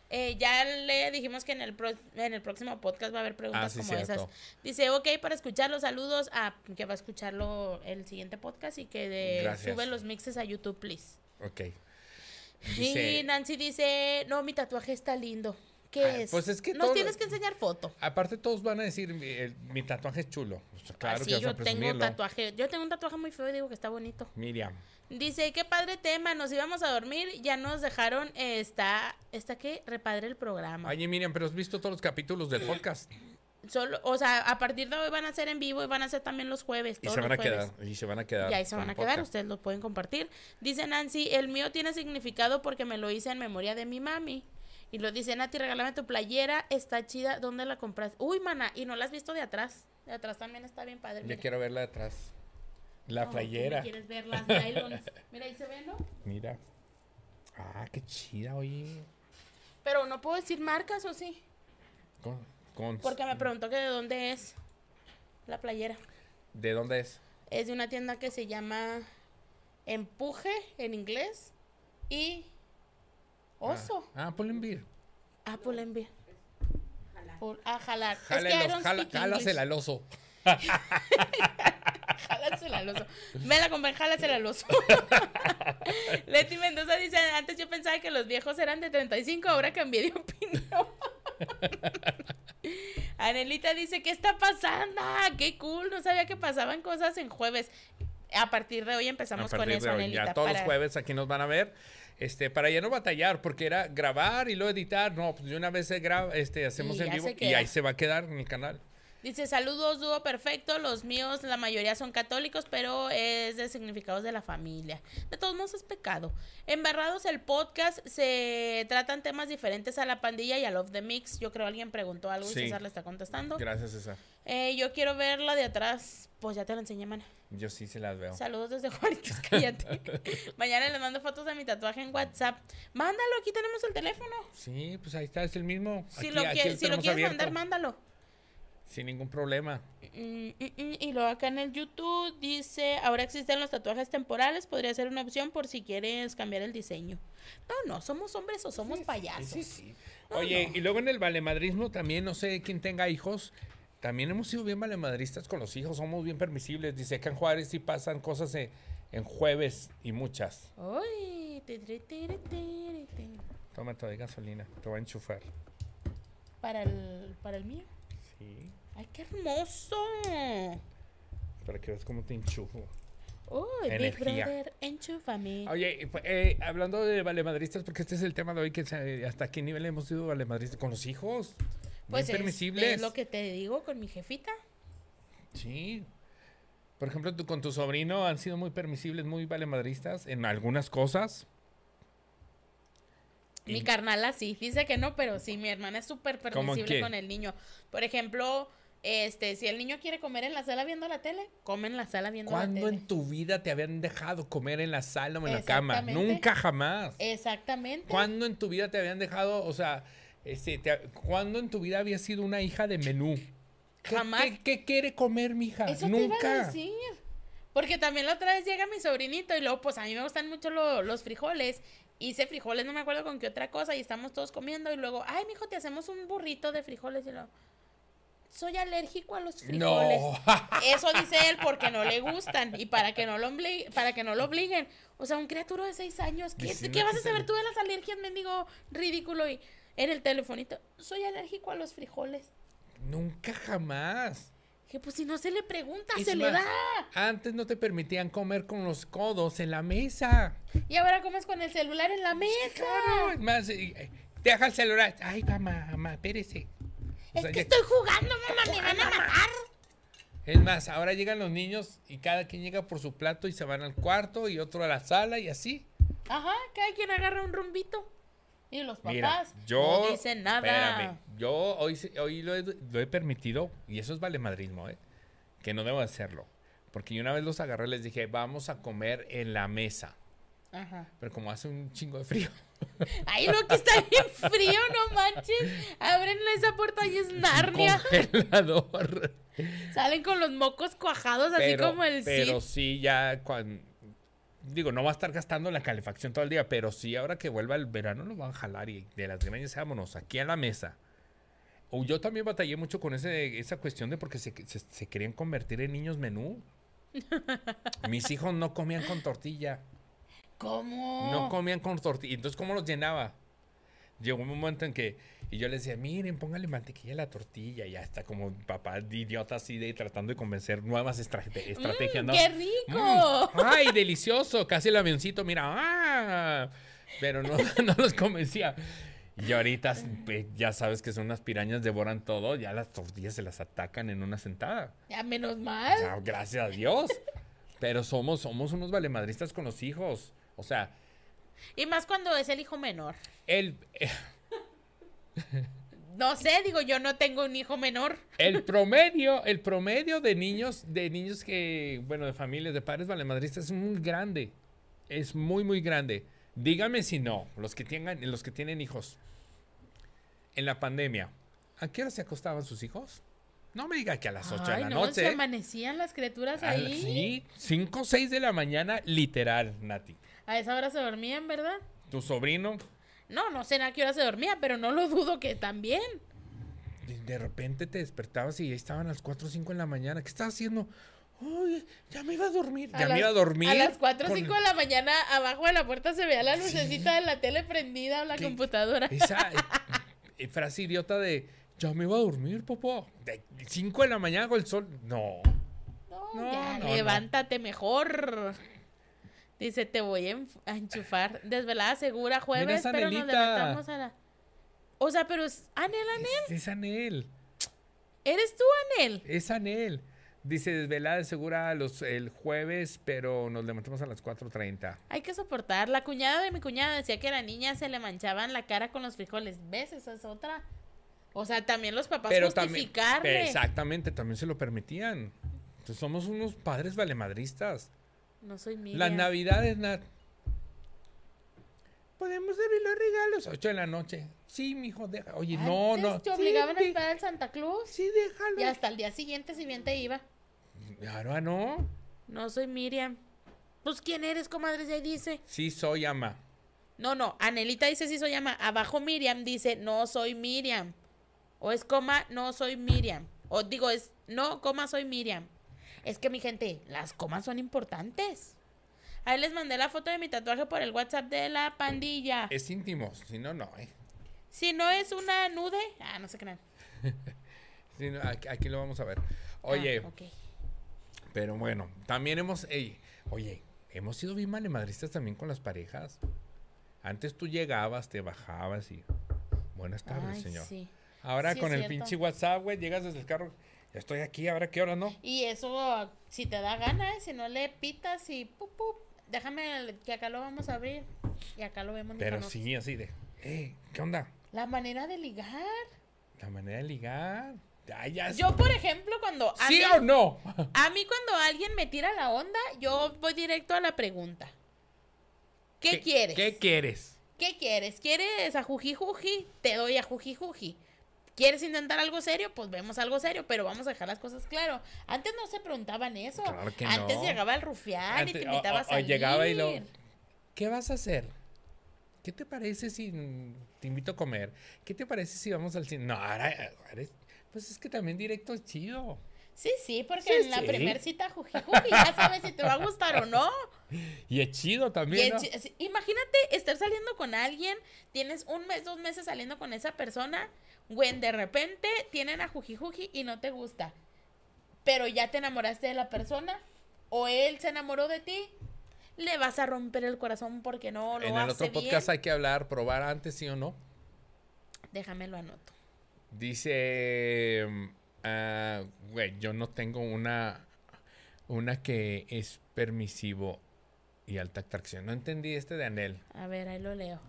Eh, ya le dijimos que en el, pro- en el próximo podcast va a haber preguntas Ah, sí, como cierto. esas. Dice, ok, para escuchar los saludos, a que va a escucharlo el siguiente podcast y que de, sube los mixes a YouTube, please. Ok. Y Nancy dice, no, mi tatuaje está lindo. ¿Qué Ah, es? pues es que Nos todo- tienes que enseñar foto. Aparte, todos van a decir: mi, el- mi tatuaje es chulo. Pues, claro Así que vas yo a tengo presumirlo. tatuaje. Yo tengo un tatuaje muy feo y digo que está bonito. Miriam. Dice, qué padre tema, nos íbamos a dormir, ya nos dejaron, eh, está, está que repadre el programa. Oye, Miriam, pero has visto todos los capítulos del podcast. Solo, o sea, a partir de hoy van a ser en vivo y van a ser también los jueves. Y se van a quedar. Y se van a quedar. Y ahí se van a quedar, ustedes lo pueden compartir. Dice Nancy, el mío tiene significado porque me lo hice en memoria de mi mami. Y lo dice, Nati, regálame tu playera, está chida, ¿dónde la compras? Uy, mana, y no la has visto de atrás. De atrás también está bien padre. Mira. quiero verla de atrás. La playera. quieres ver las nylons. Mira, ahí se ve, ¿no? Mira. Ah, qué chida, oye. Pero no puedo decir marcas, ¿o sí? Con, con- Porque me preguntó que de dónde es la playera. ¿De dónde es? Es de una tienda que se llama Empuje en inglés y Oso. Ah, ah Pull&Bear. Apple Envy. Por- A jalar. Jale es que I los- don't jala- speak jálasela al oso. Jálasela al oso. Me la compré, jálasela al oso. Leti Mendoza dice, antes yo pensaba que los viejos eran de 35, ahora cambié de opinión. Anelita dice, ¿qué está pasando? ¡Qué cool! No sabía que pasaban cosas en jueves. A partir de hoy empezamos con eso, hoy, Anelita. ya todos para- los jueves aquí nos van a ver. Este, para ya no batallar, porque era grabar y luego editar. No, pues de una vez se graba, este, hacemos Y en vivo y ahí se va a quedar en el canal. Dice, saludos, dúo perfecto. Los míos, la mayoría son católicos, pero es de significados de la familia. De todos modos es pecado. Embarrados el podcast, se tratan temas diferentes a la pandilla y a Love the Mix. Yo creo alguien preguntó algo y Sí. César le está contestando. Gracias, César. Eh, yo quiero ver la de atrás. Pues ya te la enseñé, mana. Yo sí se las veo. Saludos desde Juárez, cállate. Mañana les mando fotos de mi tatuaje en WhatsApp. Mándalo, aquí tenemos el teléfono. Sí, pues ahí está, es el mismo. Si Aquí- lo, aquí si quieres abierto, mandar, mándalo. Sin ningún problema. Mm, mm, mm, Y luego acá en el YouTube dice, ahora existen los tatuajes temporales, podría ser una opción por si quieres cambiar el diseño. No, no, somos hombres o somos payasos. Sí, sí. Oye, y luego en el valemadrismo también, no sé quién tenga hijos, también hemos sido bien valemadristas con los hijos, somos bien permisibles. Dice acá en Juárez sí pasan cosas en, en jueves y muchas. Uy, ti, ti, ti, ti, ti, ti. Toma toda de gasolina, te va a enchufar. Para el, para el mío. Sí, Ay, qué hermoso. para que veas cómo te enchufo. Uy, Big. Brother, enchúfame. Oye, pues, eh, hablando de valemadristas, porque este es el tema de hoy, que se- hasta qué nivel hemos sido valemadristas con los hijos. Pues bien es, es lo que te digo con mi jefita. Sí. Por ejemplo, tú con tu sobrino han sido muy permisibles, muy valemadristas en algunas cosas. Mi Y- carnala sí, dice que no, pero sí, mi hermana es súper ¿Cómo en permisible con el niño. Por ejemplo, este, si el niño quiere comer en la sala viendo la tele, come en la sala viendo la ¿Cuándo tele. en tu vida te habían dejado comer en la sala o en la cama? Nunca jamás. Exactamente. ¿Cuándo en tu vida te habían dejado, o sea, este, te- ¿cuándo en tu vida había sido una hija de menú? ¿Qué, Jamás. ¿Qué, qué quiere comer mi hija? Eso te Nunca. iba a decir. Porque también la otra vez llega mi sobrinito y luego, pues a mí me gustan mucho lo- los frijoles. Hice frijoles, no me acuerdo con qué otra cosa, y estamos todos comiendo. Y luego, ay, mijo, te hacemos un burrito de frijoles. Y luego, soy alérgico a los frijoles. No. Eso dice él porque no le gustan y para que no lo, obli- para que no lo obliguen. O sea, un criatura de seis años, ¿qué, Diciendo ¿qué vas a saber tú de las alergias, mendigo ridículo? Y en el telefonito, soy alérgico a los frijoles. Nunca jamás. Que pues si no se le pregunta, Es se le da. Antes no te permitían comer con los codos en la mesa. Y ahora comes con el celular en la mesa. Claro, es más, eh, eh, deja el celular. Ay, mamá, mamá, espérese. O Es sea, que ya- estoy jugando, mamá, me van a matar. Es más, ahora llegan los niños y cada quien llega por su plato y se van al cuarto y otro a la sala y así. Ajá, cada quien agarra un rumbito. Y los papás Mira, yo. no dicen nada. Espérame, yo hoy, hoy lo, he, lo he permitido y eso es valemadrismo, ¿eh? Que no debo hacerlo. Porque yo una vez los agarré y les dije, vamos a comer en la mesa. Ajá. Pero como hace un chingo de frío. Ay, lo que está bien frío, no manches. Abren esa puerta y es Narnia. Congelador. Salen con los mocos cuajados, así como el pero Cid. sí, ya cuando. Digo, no va a estar gastando la calefacción todo el día, pero sí, ahora que vuelva el verano, lo van a jalar y de las greñas vámonos aquí a la mesa. O yo también batallé mucho con ese, esa cuestión de porque se, se- se querían convertir en niños menú. Mis hijos no comían con tortilla. ¿Cómo? No comían con tortilla. Entonces, ¿cómo los llenaba? Llegó un momento en que. Y yo les decía, miren, póngale mantequilla a la tortilla. Y ya está como papá de idiota así de tratando de convencer nuevas estrate- estrategias. Mm, ¿no? ¡Qué rico! Mm, ¡Ay, delicioso! Casi el avioncito, mira. ¡ah! Pero no, no los convencía. Y ahorita, ya sabes que son unas pirañas, devoran todo. Ya las tortillas se las atacan en una sentada. Ya menos mal. Ya, gracias a Dios. Pero somos, somos unos valemadristas con los hijos. O sea, Y más cuando es el hijo menor. el, No sé, digo, yo no tengo un hijo menor. el promedio, el promedio de niños, de niños que, bueno, de familias, de padres valemadristas es muy grande. Es muy, muy grande. Dígame si no, los que tengan, los que tienen hijos. En la pandemia, ¿a qué hora se acostaban sus hijos? No me diga que a las 8 de la no, se noche. amanecían las criaturas A la- ahí. Sí, 5 o 6 de la mañana, literal, Nati. A esa hora se dormían, ¿verdad? Tu sobrino, No, no sé a qué hora se dormía, pero no lo dudo que también. de, de repente te despertabas y ya estaban a las 4 o 5 en la mañana. ¿Qué estás haciendo? Oye, ya me iba a dormir. A Ya me iba a dormir. A las 4 o con 5 de la mañana, abajo de la puerta se veía la lucecita de la tele prendida o la ¿Qué? computadora. Esa eh, eh, frase idiota de ya me iba a dormir, papá. De 5 de la mañana con el sol. No. No, No, ya, no, no. levántate mejor. Dice, te voy a, enchufar. Desvelada segura, jueves, pero nos levantamos a la... O sea, pero es Anel, Anel. Es, es Anel. ¿Eres tú, Anel? Es Anel. Dice desvelada segura los, el jueves, pero nos levantamos a las 4.30. Hay que soportar. La cuñada de mi cuñada decía que a la niña se le manchaban la cara con los frijoles. ¿Ves? Esa es otra. O sea, también los papás Pero también. justificarle. Exactamente, también se lo permitían. Entonces somos unos padres valemadristas. No soy Miriam. Las navidades, Nat. Podemos abrir los regalos. 8 de la noche. Sí, mijo, deja. Oye, no, Antes no. Te Sí, obligaban a esperar al Santa Claus. Sí, déjalo. Y hasta el día siguiente, si bien te iba. Ahora no. No soy Miriam. Pues, ¿quién eres, comadre? Ya dice. Sí, soy ama. No, no. Anelita dice sí soy ama. Abajo Miriam dice no soy Miriam. O es coma, no soy Miriam. O digo, es no, coma, soy Miriam. Es que mi gente, las comas son importantes. Ahí les mandé la foto de mi tatuaje por el WhatsApp de la pandilla. Es íntimo. Si no, no. eh. Si no es una nude, ah, no se crean. Si no, aquí, aquí lo vamos a ver. Oye, Ah, ok. pero bueno, también hemos. ey, oye, hemos sido bien malemadristas también con las parejas. Antes tú llegabas, te bajabas y. Buenas tardes, Ay, señor. sí. Ahora Sí, con el pinche WhatsApp, güey, llegas desde el carro. Estoy aquí, ahora qué hora no. Y eso, si te da gana, ¿eh? si no le pitas y pup, pup, déjame que acá lo vamos a abrir. Y acá lo vemos. Pero sí, así de, ¿qué onda? La manera de ligar. La manera de ligar. Ay, ya Yo, por ejemplo, cuando... ¿Sí alguien- o no? A mí cuando alguien me tira la onda, yo voy directo a la pregunta. ¿Qué, quieres? ¿Qué quieres? ¿Qué quieres? ¿Quieres a juji juji? Te doy a juji juji. ¿Quieres intentar algo serio? Pues vemos algo serio, pero vamos a dejar las cosas claro. Antes no se preguntaban eso. Claro que Antes no. llegaba el rufián y te o- invitaba o- a o salir. llegaba y lo- ¿Qué vas a hacer? ¿Qué te parece si te invito a comer? ¿Qué te parece si vamos al cine? No, ahora, ahora es- pues es que también directo es chido. Sí, sí, porque Sí, en la sí. primer cita juji juji ya sabes si te va a gustar o no. Y es chido también, ¿no? es chi- sí, Imagínate estar saliendo con alguien, tienes un mes, dos meses saliendo con esa persona, güey, de repente tienen a Juji Juji y no te gusta. Pero ya te enamoraste de la persona, o él se enamoró de ti, le vas a romper el corazón porque no lo En el otro bien. podcast hay que hablar, probar antes, sí o no. Déjame lo anoto. Dice, ah, güey, yo no tengo una, una que es permisivo y alta atracción. No entendí este de Anel. A ver, ahí lo leo.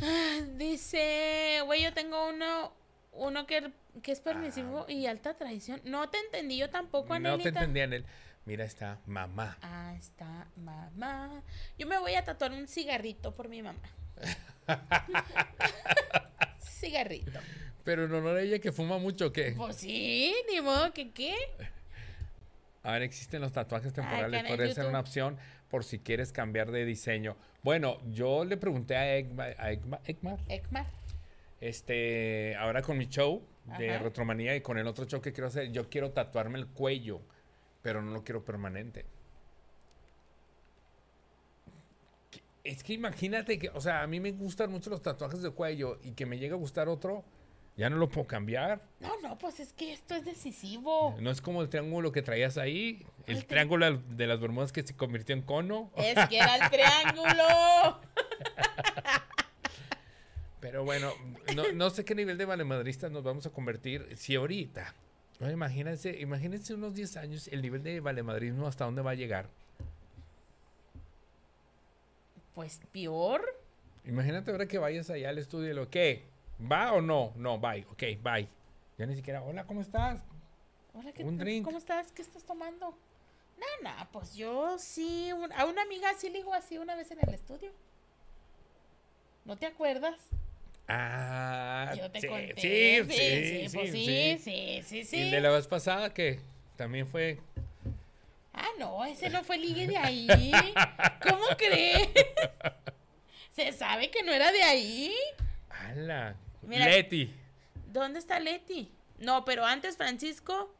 Ah, Dice, güey, yo tengo uno, uno que, que es permisivo y alta traición. No te entendí yo tampoco, Ah. No te Anelita. entendí, Anel. Mira, está mamá. Ah, está mamá. Yo me voy a tatuar un cigarrito por mi mamá. cigarrito. Pero en honor a ella que fuma mucho, ¿o ¿qué? Pues sí, ni modo que qué. Ahora existen los tatuajes temporales, podría ser una opción por si quieres cambiar de diseño. Bueno, yo le pregunté a Egma- a Egma- Egmar, Ekmar. este, ahora con mi show de Ajá. Retromanía y con el otro show que quiero hacer, yo quiero tatuarme el cuello, pero no lo quiero permanente. Es que imagínate que, o sea, a mí me gustan mucho los tatuajes de cuello y que me llegue a gustar otro, ya no lo puedo cambiar. No, no, pues es que esto es decisivo. No es como el triángulo que traías ahí, el triángulo de las Bermudas que se convirtió en cono. Es que era el triángulo. Pero bueno, no, no sé qué nivel de valemadristas nos vamos a convertir si ahorita. No, imagínense, imagínense unos 10 años el nivel de valemadrismo hasta dónde va a llegar. Pues peor. Imagínate ahora que vayas allá al estudio y lo que va o no, no, bye, ok, bye. Ya ni siquiera, hola, ¿cómo estás? Hola, ¿qué Un drink. ¿Cómo estás? ¿Qué estás tomando? No, pues yo sí, un- a una amiga sí le digo así una vez en el estudio. ¿No te acuerdas? Ah, Yo te sí, conté. sí, sí, sí, sí, pues sí, sí, sí. sí, sí, Y sí. el de la vez pasada que también fue Ah, no, ese no fue ligue de ahí. ¿Cómo crees? Se sabe que no era de ahí. ¡Hala! Mira. Leti. ¿Dónde está Leti? No, pero antes Francisco.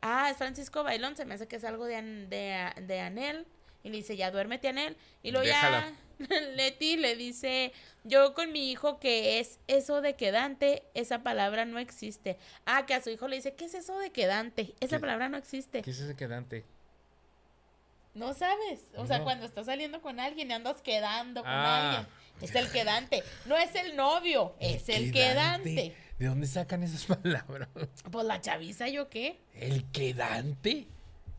Ah, es Francisco Bailón. Se me hace que es algo de, de, de Anel. Y le dice, ya duérmete, Anel. Y luego ya Leti le dice, yo con mi hijo que es eso de quedante, esa palabra no existe. Ah, que a su hijo le dice, ¿qué es eso de quedante? Esa palabra no existe. ¿Qué es ese quedante? No sabes. O sea, cuando estás saliendo con alguien y andas quedando con Ah. alguien. Es el quedante. No es el novio, es el quedante. ¿De dónde sacan esas palabras? Pues la chaviza, ¿yo qué? ¿El quedante?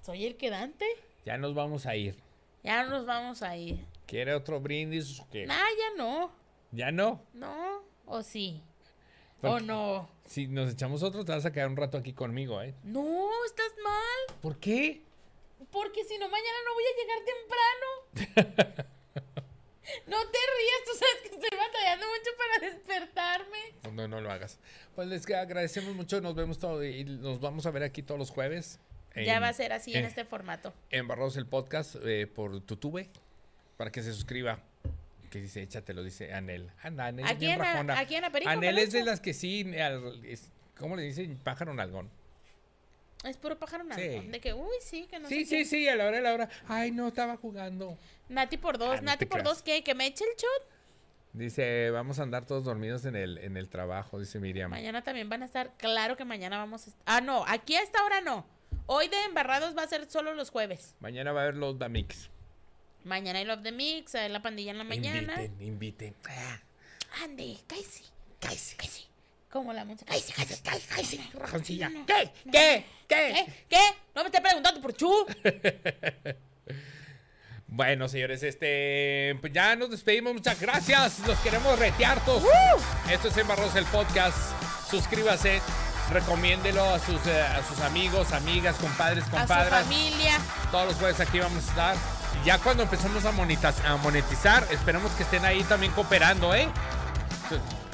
¿Soy el quedante? Ya nos vamos a ir. Ya no nos vamos a ir. ¿Quiere otro brindis o qué? Nah, ya no. ¿Ya no? No. ¿O sí? ¿O no? Si nos echamos otro, te vas a quedar un rato aquí conmigo, ¿eh? No, estás mal. ¿Por qué? Porque si no, mañana no voy a llegar temprano. no te rías, tú sabes que estoy batallando mucho para despertarme. No, no lo hagas. Pues les agradecemos mucho. Nos vemos todo y nos vamos a ver aquí todos los jueves. ya va a ser así en en- este formato. En Barros el podcast eh, por Tutube para que se suscriba. Que dice, échatelo, dice Anel. Anda, Anel Aquí en, a- rajona. aquí en Aperico. Anel es de las que sí, al- es- ¿cómo le dicen? Pájaro nalgón. Es puro pájaro nada. Sí. De que, uy, sí, que no Sí, sé sí, qué. sí, a la hora de la hora. Ay, no, estaba jugando. Nati por dos. Ah, no Nati te por creas. dos, ¿qué? ¿Que me eche el shot? Dice, vamos a andar todos dormidos en el, en el trabajo, dice Miriam. Mañana también van a estar. Claro que mañana vamos a est- Ah, no, aquí a esta hora no. Hoy de embarrados va a ser solo los jueves. Mañana va a haber los Damix. Mañana hay Love the Mix, hay la pandilla en la mañana. Inviten, inviten. Ah, Andy, cállese. cállese. cállese. Como la música. Ay, sí, cállate, cállate, cállate, Rajoncilla. no, ¿Qué? no. ¿Qué? ¿Qué? ¿Qué? ¿Qué? No me esté preguntando por Chu. Bueno, señores, este, pues ya nos despedimos. Muchas gracias. Los queremos retear todos. Esto es Embarros el podcast. Suscríbase, recomiéndelo a sus, eh, a sus amigos, amigas, compadres, A su compadres. familia. Todos los jueves aquí vamos a estar. Ya cuando empecemos a monetizar, a monetizar esperemos que estén ahí también cooperando, ¿eh?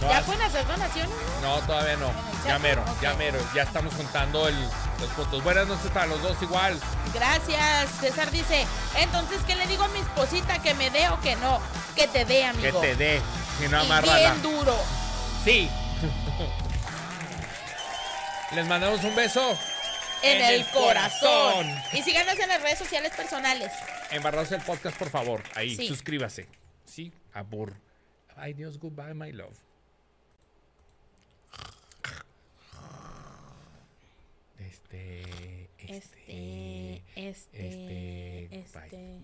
¿Ya as- pueden hacer donaciones? no, todavía no. Ya mero, ya mero. Ya estamos contando el, los fotos. Buenas noches para los dos igual. Gracias. César dice, entonces, ¿qué le digo a mi esposita? ¿Que me dé o que no? Que te dé, Que amigo. te dé. Si no Y amarra bien duro. Sí. Les mandamos un beso. En, En el, el corazón. corazón. Y síganos en las redes sociales personales. Embarrados el podcast, por favor. Ahí, Sí. suscríbase. Sí, abur. Ay, Dios, goodbye, my love. Este. Este, este, Este. este, este.